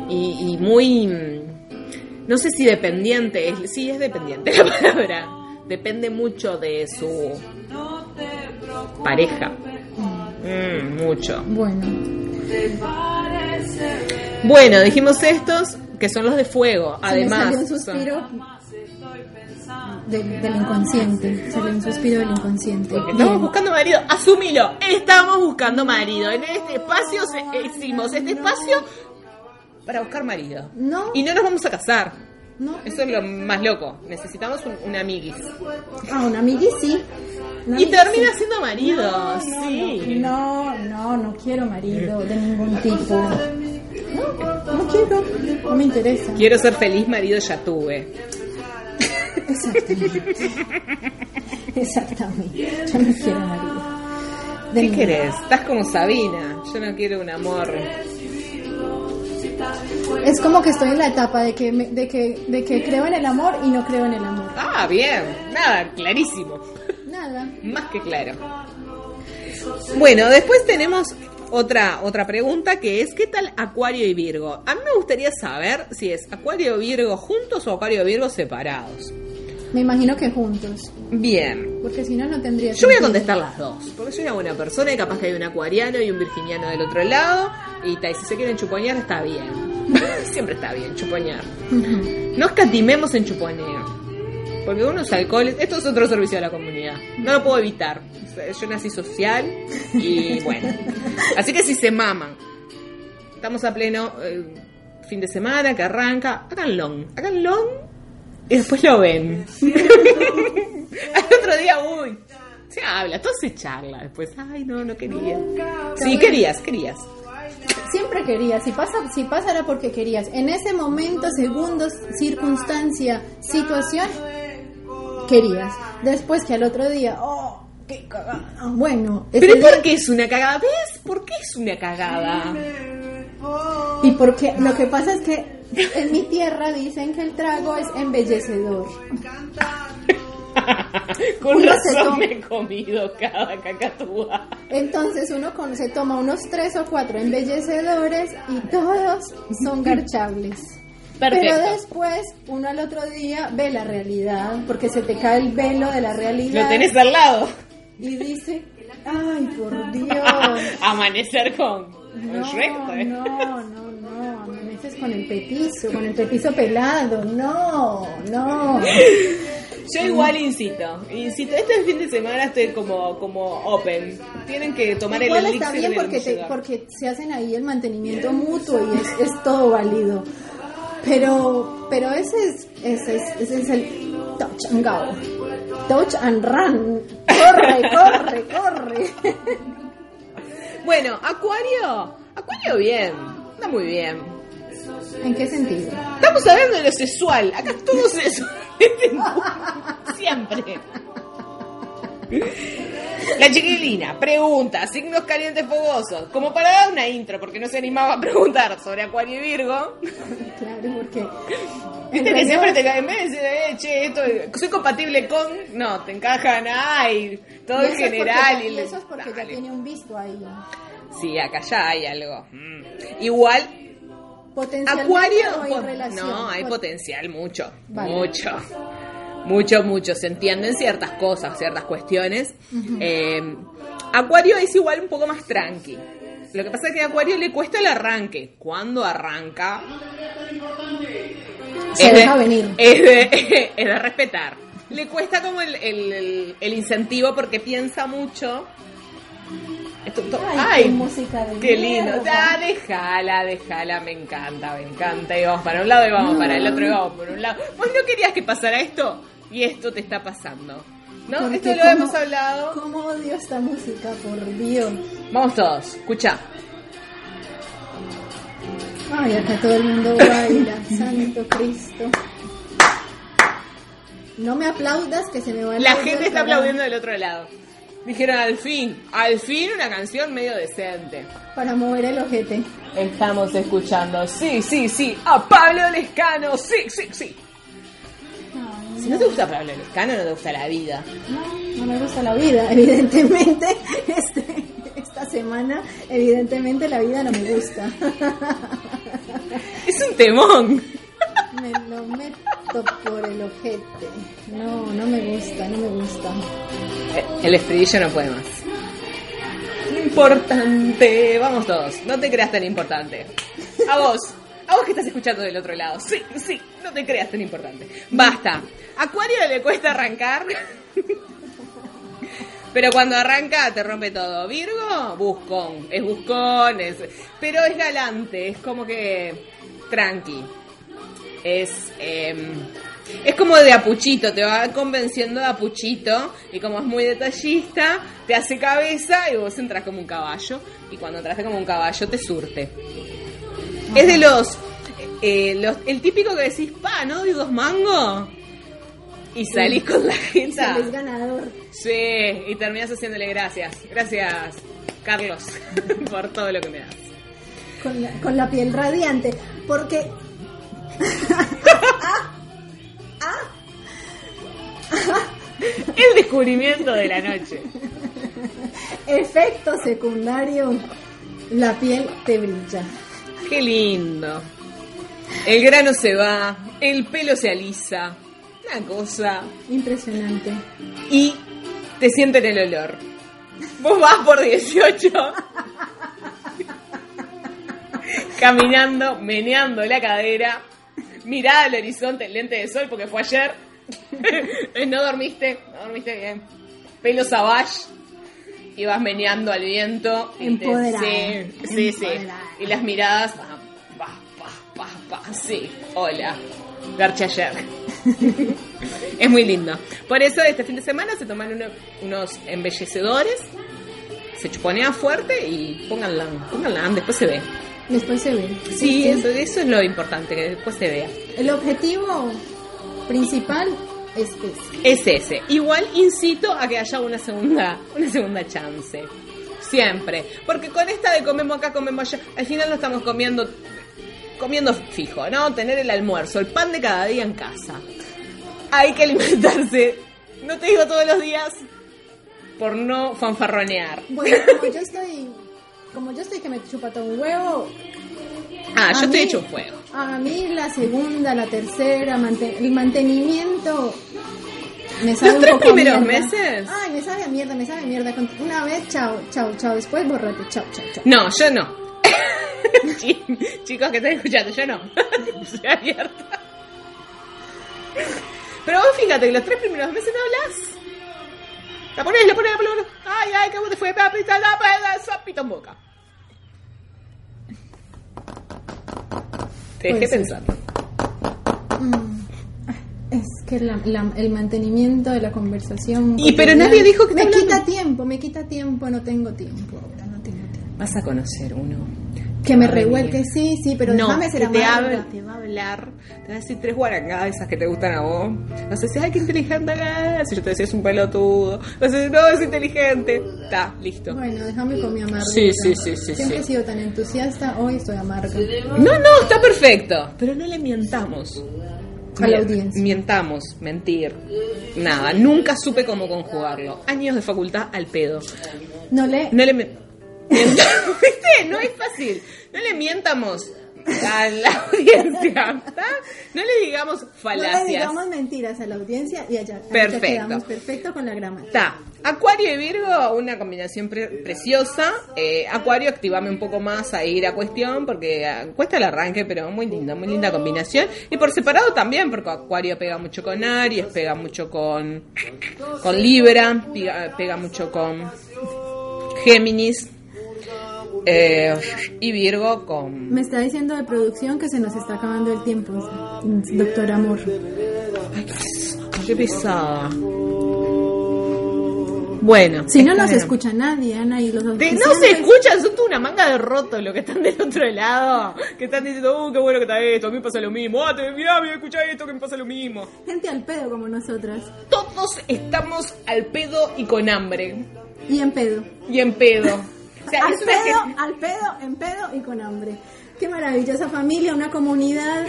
Speaker 2: Y, y muy... No sé si dependiente, es, sí es dependiente la palabra. Depende mucho de su pareja. Mm, mucho.
Speaker 1: Bueno,
Speaker 2: Bueno, dijimos estos que son los de fuego.
Speaker 1: se me
Speaker 2: Además,
Speaker 1: salió un
Speaker 2: son-
Speaker 1: suspiro del, del inconsciente. Salió un suspiro del inconsciente.
Speaker 2: porque
Speaker 1: Bien.
Speaker 2: estamos buscando marido. Asumilo, estamos buscando marido. En este espacio se- hicimos este espacio para buscar marido.
Speaker 1: No,
Speaker 2: Y no nos vamos a casar.
Speaker 1: no.
Speaker 2: Eso es lo más loco. Necesitamos un, un amiguis.
Speaker 1: Ah, un amigui sí.
Speaker 2: Y termina
Speaker 1: sí.
Speaker 2: siendo marido.
Speaker 1: No, no,
Speaker 2: sí.
Speaker 1: no, no, no quiero marido de ningún tipo. No, no quiero, no me interesa.
Speaker 2: Quiero ser feliz marido, ya tuve.
Speaker 1: Exactamente. Exactamente. Yo no quiero marido. De
Speaker 2: ¿Qué querés? Estás como Sabina. Yo no quiero un amor.
Speaker 1: Es como que estoy en la etapa de que, me- de que, de que creo en el amor y no creo en el amor.
Speaker 2: Ah, bien. Nada, clarísimo.
Speaker 1: Nada.
Speaker 2: Más que claro. Bueno, después tenemos otra, otra pregunta que es ¿qué tal Acuario y Virgo? A mí me gustaría saber si es Acuario y Virgo juntos o Acuario y Virgo separados.
Speaker 1: Me imagino que juntos.
Speaker 2: Bien.
Speaker 1: Porque si no, no tendría
Speaker 2: Yo voy a contestar las dos, porque soy una buena persona y capaz que hay un acuariano y un virginiano del otro lado. Y, ta, y si se quieren chuponear, está bien. Siempre está bien chuponear. No escatimemos en chuponeo. Porque uno es alcohol. Esto es otro servicio a la comunidad. No lo puedo evitar. Yo nací social y bueno. Así que si se maman. Estamos a pleno eh, fin de semana que arranca. Hagan long. Hagan long y después lo ven. Al otro día, uy. Se habla, todo se charla después. Ay, no, no quería. Sí, querías, querías.
Speaker 1: Siempre querías. Si pasa, si pasa era porque querías. En ese momento, segundos, circunstancia, situación, querías. Después que al otro día, oh, qué cagada. Bueno,
Speaker 2: Pero
Speaker 1: día-
Speaker 2: ¿por qué es una cagada? ¿Ves? ¿Por qué es una cagada?
Speaker 1: Y porque lo que pasa es que en mi tierra dicen que el trago es embellecedor.
Speaker 2: Con
Speaker 1: Uno
Speaker 2: razón me he comido cada cacatúa.
Speaker 1: Entonces uno con- se toma unos tres o cuatro embellecedores y todos son garchables. Pero
Speaker 2: Perfecto.
Speaker 1: después uno al otro día ve la realidad, porque se te cae el velo de la realidad
Speaker 2: Lo tenés al lado.
Speaker 1: y dice, ay por Dios.
Speaker 2: Amanecer con, con
Speaker 1: No,
Speaker 2: pues.
Speaker 1: no, no, no, amanecer dices con el petizo, con el petizo pelado. No, no.
Speaker 2: Yo igual insisto, insisto, este fin de semana estoy como, como open. Tienen que tomar
Speaker 1: Igual
Speaker 2: el
Speaker 1: está
Speaker 2: elixir
Speaker 1: bien
Speaker 2: del
Speaker 1: porque, te- porque se hacen ahí el mantenimiento mutuo y es, es todo válido. Pero, pero ese es, ese es, ese es el touch and go. Touch and run. Corre, corre, corre.
Speaker 2: Bueno, Acuario, Acuario bien, está muy bien.
Speaker 1: ¿En qué sentido?
Speaker 2: Estamos hablando de lo sexual, acá todo sexual. Siempre. La chiquilina pregunta, signos calientes fogosos, como para dar una intro, porque no se animaba a preguntar sobre Acuario y Virgo.
Speaker 1: Claro, porque.
Speaker 2: Viste que siempre te cae en vez de decir, eh, che, esto, soy compatible con, no, te encajan, ay, todo
Speaker 1: y
Speaker 2: en
Speaker 1: eso es porque
Speaker 2: general. y
Speaker 1: y eso es porque ya tiene un visto ahí.
Speaker 2: Sí, acá ya hay algo. Mm. Igual, Acuario,
Speaker 1: relación.
Speaker 2: no, hay
Speaker 1: Pot-
Speaker 2: potencial, mucho,
Speaker 1: Vale.
Speaker 2: mucho. Mucho, mucho. Se entienden ciertas cosas, ciertas cuestiones. Eh, Acuario es igual un poco más tranqui. Lo que pasa es que a Acuario le cuesta el arranque. Cuando arranca,
Speaker 1: Se
Speaker 2: es de-
Speaker 1: deja venir.
Speaker 2: Es de, es de respetar. Le cuesta como el, el- el- el incentivo porque piensa mucho.
Speaker 1: Ay, qué música de
Speaker 2: Qué lindo. Ah, déjala, déjala, me encanta, me encanta. Y vamos para un lado y vamos para el otro y vamos por un lado. ¿Vos no querías que pasara esto? Y esto te está pasando. ¿No?
Speaker 1: Porque
Speaker 2: Esto lo
Speaker 1: cómo-
Speaker 2: hemos hablado.
Speaker 1: ¿Cómo odio esta música, por Dios?
Speaker 2: Vamos todos, escucha.
Speaker 1: Ay, acá todo el mundo baila, Santo Cristo. No me aplaudas que se me va
Speaker 2: La gente está aplaudiendo del otro lado. Dijeron al fin, al fin una canción medio decente.
Speaker 1: Para mover el ojete.
Speaker 2: Estamos escuchando, sí, sí, sí, a Pablo Lescano, sí, sí, sí. Si no te gusta Pablo Lescano, no te gusta la vida.
Speaker 1: no, no me gusta la vida, evidentemente. Este, esta semana, evidentemente, la vida no me gusta.
Speaker 2: Es un temón.
Speaker 1: Me lo meto por el ojete. No, no me gusta, no me gusta.
Speaker 2: Eh, El estribillo no puede más. Importante, vamos todos, no te creas tan importante. A vos, a vos que estás escuchando del otro lado, sí, sí, no te creas tan importante. Basta, Acuario le cuesta arrancar, pero cuando arranca te rompe todo. Virgo, buscón, es buscón, pero es galante, es como que tranqui. Es, em, es como de apuchito, te va convenciendo de apuchito y como es muy detallista, te hace cabeza y vos entras como un caballo y cuando entras como un caballo te surte. Es de los, eh, los, el típico que decís, pa, ¿no doy dos mangos? Y salís con la gente.
Speaker 1: Sales ganador.
Speaker 2: Sí, y terminás haciéndole gracias. Gracias, Carlos, por todo lo que me das.
Speaker 1: Con la, con la piel radiante. Porque
Speaker 2: El descubrimiento de la noche.
Speaker 1: efecto secundario, la piel te brilla.
Speaker 2: Qué lindo. El grano se va, el pelo se alisa. Una cosa.
Speaker 1: Impresionante.
Speaker 2: Y te sienten el olor. Vos vas por 18. caminando, meneando la cadera. Mirá al horizonte, lente de sol porque fue ayer. No dormiste, no dormiste bien. Pelo savage. Y vas meneando al viento.
Speaker 1: Empoderada,
Speaker 2: Sí, sí, sí. Y las miradas. Pa, pa, pa, pa, pa, sí. Hola. Garcha ayer. es muy lindo. Por eso este fin de semana se toman uno- unos embellecedores. Se chuponea fuerte y pónganla, pónganla, después se ve.
Speaker 1: Después se ve.
Speaker 2: Sí, Eso, eso es lo importante, que después se vea.
Speaker 1: El objetivo principal es ese.
Speaker 2: Es ese. Igual incito a que haya una segunda, una segunda chance. Siempre. Porque con esta de comemos acá, comemos allá, al final no estamos comiendo, comiendo fijo, ¿no? Tener el almuerzo, el pan de cada día en casa. Hay que alimentarse, no te digo todos los días, por no fanfarronear.
Speaker 1: Bueno, como yo estoy, como yo estoy que me chupa todo un huevo,
Speaker 2: Ah, yo he hecho un juego.
Speaker 1: a mí la segunda, la tercera, el mantenimiento me sabe
Speaker 2: ¿Los
Speaker 1: un
Speaker 2: tres
Speaker 1: poco
Speaker 2: primeros
Speaker 1: mierda.
Speaker 2: meses?
Speaker 1: Ay, me sabe a mierda, me sabe a mierda. Una vez, chao, chao, chao. Después, borrate, chao, chao, chao.
Speaker 2: No, yo no. Chicos que están escuchando, yo no. Soy abierta. Pero vos fíjate que los tres primeros meses no hablas. La pones, la pones, la pones. Ay, ay, ¿cómo te fue? Papita, la peda, pito en boca. Te dejé
Speaker 1: Pues
Speaker 2: pensar.
Speaker 1: Mm, Es que la- la- el mantenimiento de la conversación.
Speaker 2: Y, pero nadie dijo que
Speaker 1: Me
Speaker 2: hablando.
Speaker 1: quita tiempo, me quita tiempo, no tengo tiempo ahora, no tengo tiempo.
Speaker 2: Vas a conocer uno.
Speaker 1: Que me revuelque, sí, sí, pero
Speaker 2: no,
Speaker 1: déjame ser
Speaker 2: que te,
Speaker 1: amarga.
Speaker 2: habla, te va a hablar, te va a decir tres guarangadas esas que te gustan a vos. Vas a decir, ay, qué inteligente que es. Si yo te decía, es un pelotudo. Vas a decir, no, es inteligente. Está, listo.
Speaker 1: Bueno, déjame con mi amarga.
Speaker 2: Sí, sí, sí, sí,
Speaker 1: Siempre
Speaker 2: sí.
Speaker 1: he sido tan entusiasta, hoy estoy amarga.
Speaker 2: No, no, está perfecto. Pero no le mientamos.
Speaker 1: A la audiencia.
Speaker 2: Mientamos, mentir. Nada, nunca supe cómo conjugarlo. Años de facultad al pedo.
Speaker 1: No le...
Speaker 2: No le ¿viste? No es fácil. No le mientamos a la audiencia. No le digamos
Speaker 1: No le
Speaker 2: falacias.
Speaker 1: digamos mentiras a la audiencia y allá,
Speaker 2: Perfecto.
Speaker 1: quedamos perfecto con la gramática.
Speaker 2: Está. Acuario y Virgo, una combinación pre- preciosa. Eh, Acuario, activame un poco más a ir a cuestión, porque ah, cuesta el arranque, pero muy linda, muy linda combinación. Y por separado también, porque Acuario pega mucho con Aries, pega mucho con, con Libra, pega, pega mucho con Géminis. Eh, y Virgo con...
Speaker 1: Me está diciendo de producción que se nos está acabando el tiempo, doctor Amor.
Speaker 2: Ay, qué- qué pesada. Bueno.
Speaker 1: Si no nos escucha nadie, Ana, y los
Speaker 2: no se escuchan, son toda una manga de rotos los que están del otro lado. Que están diciendo, uh, qué bueno que está esto, a mí me pasa lo mismo. Ah, te, mirá, mira, escuchá esto, que me pasa lo mismo.
Speaker 1: Gente al pedo como nosotras.
Speaker 2: Todos estamos al pedo y con hambre.
Speaker 1: Y en pedo.
Speaker 2: Y en pedo. O sea,
Speaker 1: al pedo, al pedo, en pedo y con hambre. Qué maravillosa familia, una comunidad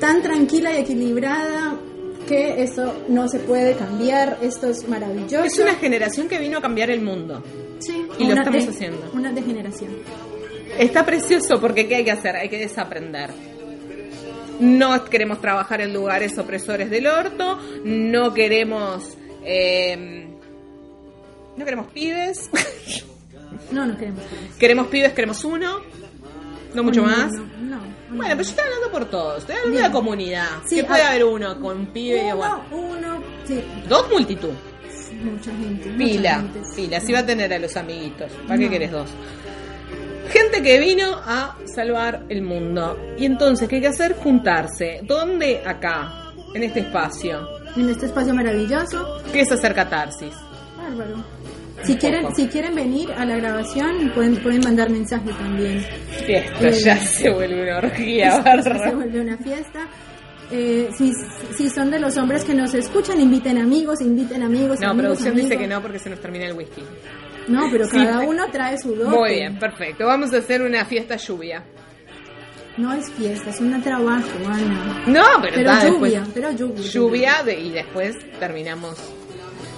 Speaker 1: tan tranquila y equilibrada que eso no se puede cambiar. Esto es maravilloso.
Speaker 2: es una generación que vino a cambiar el mundo.
Speaker 1: Sí,
Speaker 2: y lo estamos
Speaker 1: de-
Speaker 2: haciendo.
Speaker 1: Una degeneración.
Speaker 2: Está precioso porque ¿qué hay que hacer? Hay que desaprender. No queremos trabajar en lugares opresores del orto, no queremos... eh, no queremos pibes,
Speaker 1: No, no queremos. pibes.
Speaker 2: queremos pibes, queremos uno, no mucho
Speaker 1: No,
Speaker 2: más.
Speaker 1: No, no, no.
Speaker 2: Bueno, pero yo estoy hablando por todos, estoy hablando de la comunidad.
Speaker 1: Sí,
Speaker 2: que puede haber uno con pibe y igual.
Speaker 1: Uno, sí,
Speaker 2: Dos multitud.
Speaker 1: mucha gente. mucha
Speaker 2: Pila,
Speaker 1: gente, sí.
Speaker 2: pila. Si va a tener a los amiguitos. ¿Para qué querés dos? Gente que vino a salvar el mundo. Y entonces, ¿qué hay que hacer? Juntarse. ¿Dónde? Acá, en este espacio.
Speaker 1: En este espacio maravilloso,
Speaker 2: ¿Qué es hacer catarsis?
Speaker 1: bárbaro. Si quieren, si quieren venir a la grabación, pueden, pueden mandar mensaje también.
Speaker 2: Esto
Speaker 1: Eh,
Speaker 2: ya se vuelve una orgía,
Speaker 1: Esto se
Speaker 2: barra.
Speaker 1: vuelve una fiesta. Eh, si, si son de los hombres que nos escuchan, inviten amigos, inviten amigos.
Speaker 2: No,
Speaker 1: amigos,
Speaker 2: producción dice
Speaker 1: amigos.
Speaker 2: que no porque se nos termina el whisky.
Speaker 1: No, pero
Speaker 2: Sí.
Speaker 1: cada uno trae su dote.
Speaker 2: Muy bien, perfecto. Vamos a hacer una fiesta lluvia.
Speaker 1: No es fiesta, es un trabajo, Ana.
Speaker 2: No, pero,
Speaker 1: Pero lluvia,
Speaker 2: después-
Speaker 1: pero lluvia.
Speaker 2: lluvia de- y después terminamos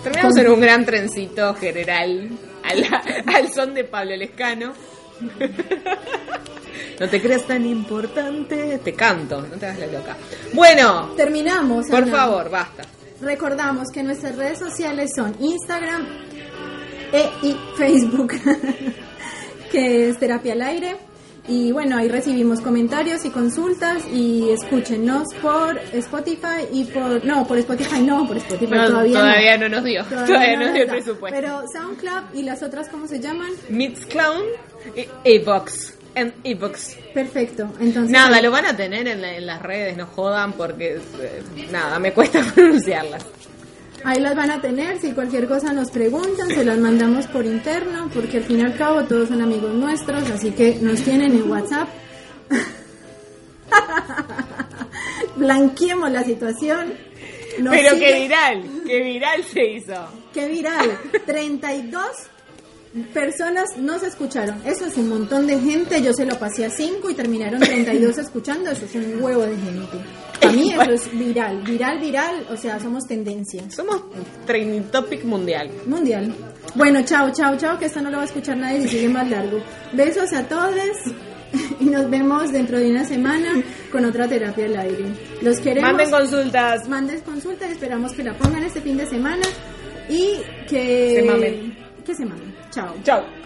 Speaker 2: terminamos
Speaker 1: Con-
Speaker 2: en un gran trencito general al son de Pablo Lescano no te creas tan importante te canto no te hagas la loca bueno
Speaker 1: Terminamos.
Speaker 2: por
Speaker 1: Ana.
Speaker 2: favor basta
Speaker 1: Recordamos que nuestras redes sociales son Instagram e y Facebook, que es Terapia al Aire. Y bueno, ahí recibimos comentarios y consultas y escúchenos por Spotify y por... No, por Spotify no, por Spotify
Speaker 2: No,
Speaker 1: todavía,
Speaker 2: no. nos dio
Speaker 1: Todavía
Speaker 2: todavía,
Speaker 1: no
Speaker 2: nos dio el presupuesto
Speaker 1: Pero SoundCloud y las otras, ¿cómo se llaman?
Speaker 2: Mixclown y Evox en Evox
Speaker 1: Perfecto. Entonces,
Speaker 2: nada lo van a tener en, la- en las redes no jodan porque eh, nada me cuesta pronunciarlas
Speaker 1: Ahí las van a tener, si cualquier cosa nos preguntan, se las mandamos por interno, porque al fin y al cabo todos son amigos nuestros, así que nos tienen en WhatsApp. Blanqueemos la situación. Nos
Speaker 2: pero
Speaker 1: sigue-
Speaker 2: que viral que viral se hizo
Speaker 1: ¡Qué viral! 32 personas nos escucharon. Eso es un montón de gente. Yo se lo pasé a 5 y terminaron 32 escuchando. Eso es un huevo de gente. Para mí eso es viral. Viral, viral. O sea, somos tendencia.
Speaker 2: Somos training topic mundial.
Speaker 1: Mundial. Bueno, chao, chao, chao, que esto no lo va a escuchar nadie si sigue más largo. Besos a todos y nos vemos dentro de una semana con otra terapia al aire. Los queremos.
Speaker 2: Manden consultas.
Speaker 1: Mandes consulta y esperamos que la pongan este fin de semana y que
Speaker 2: Se mamen.
Speaker 1: Que se mamen. Chao.
Speaker 2: Chao.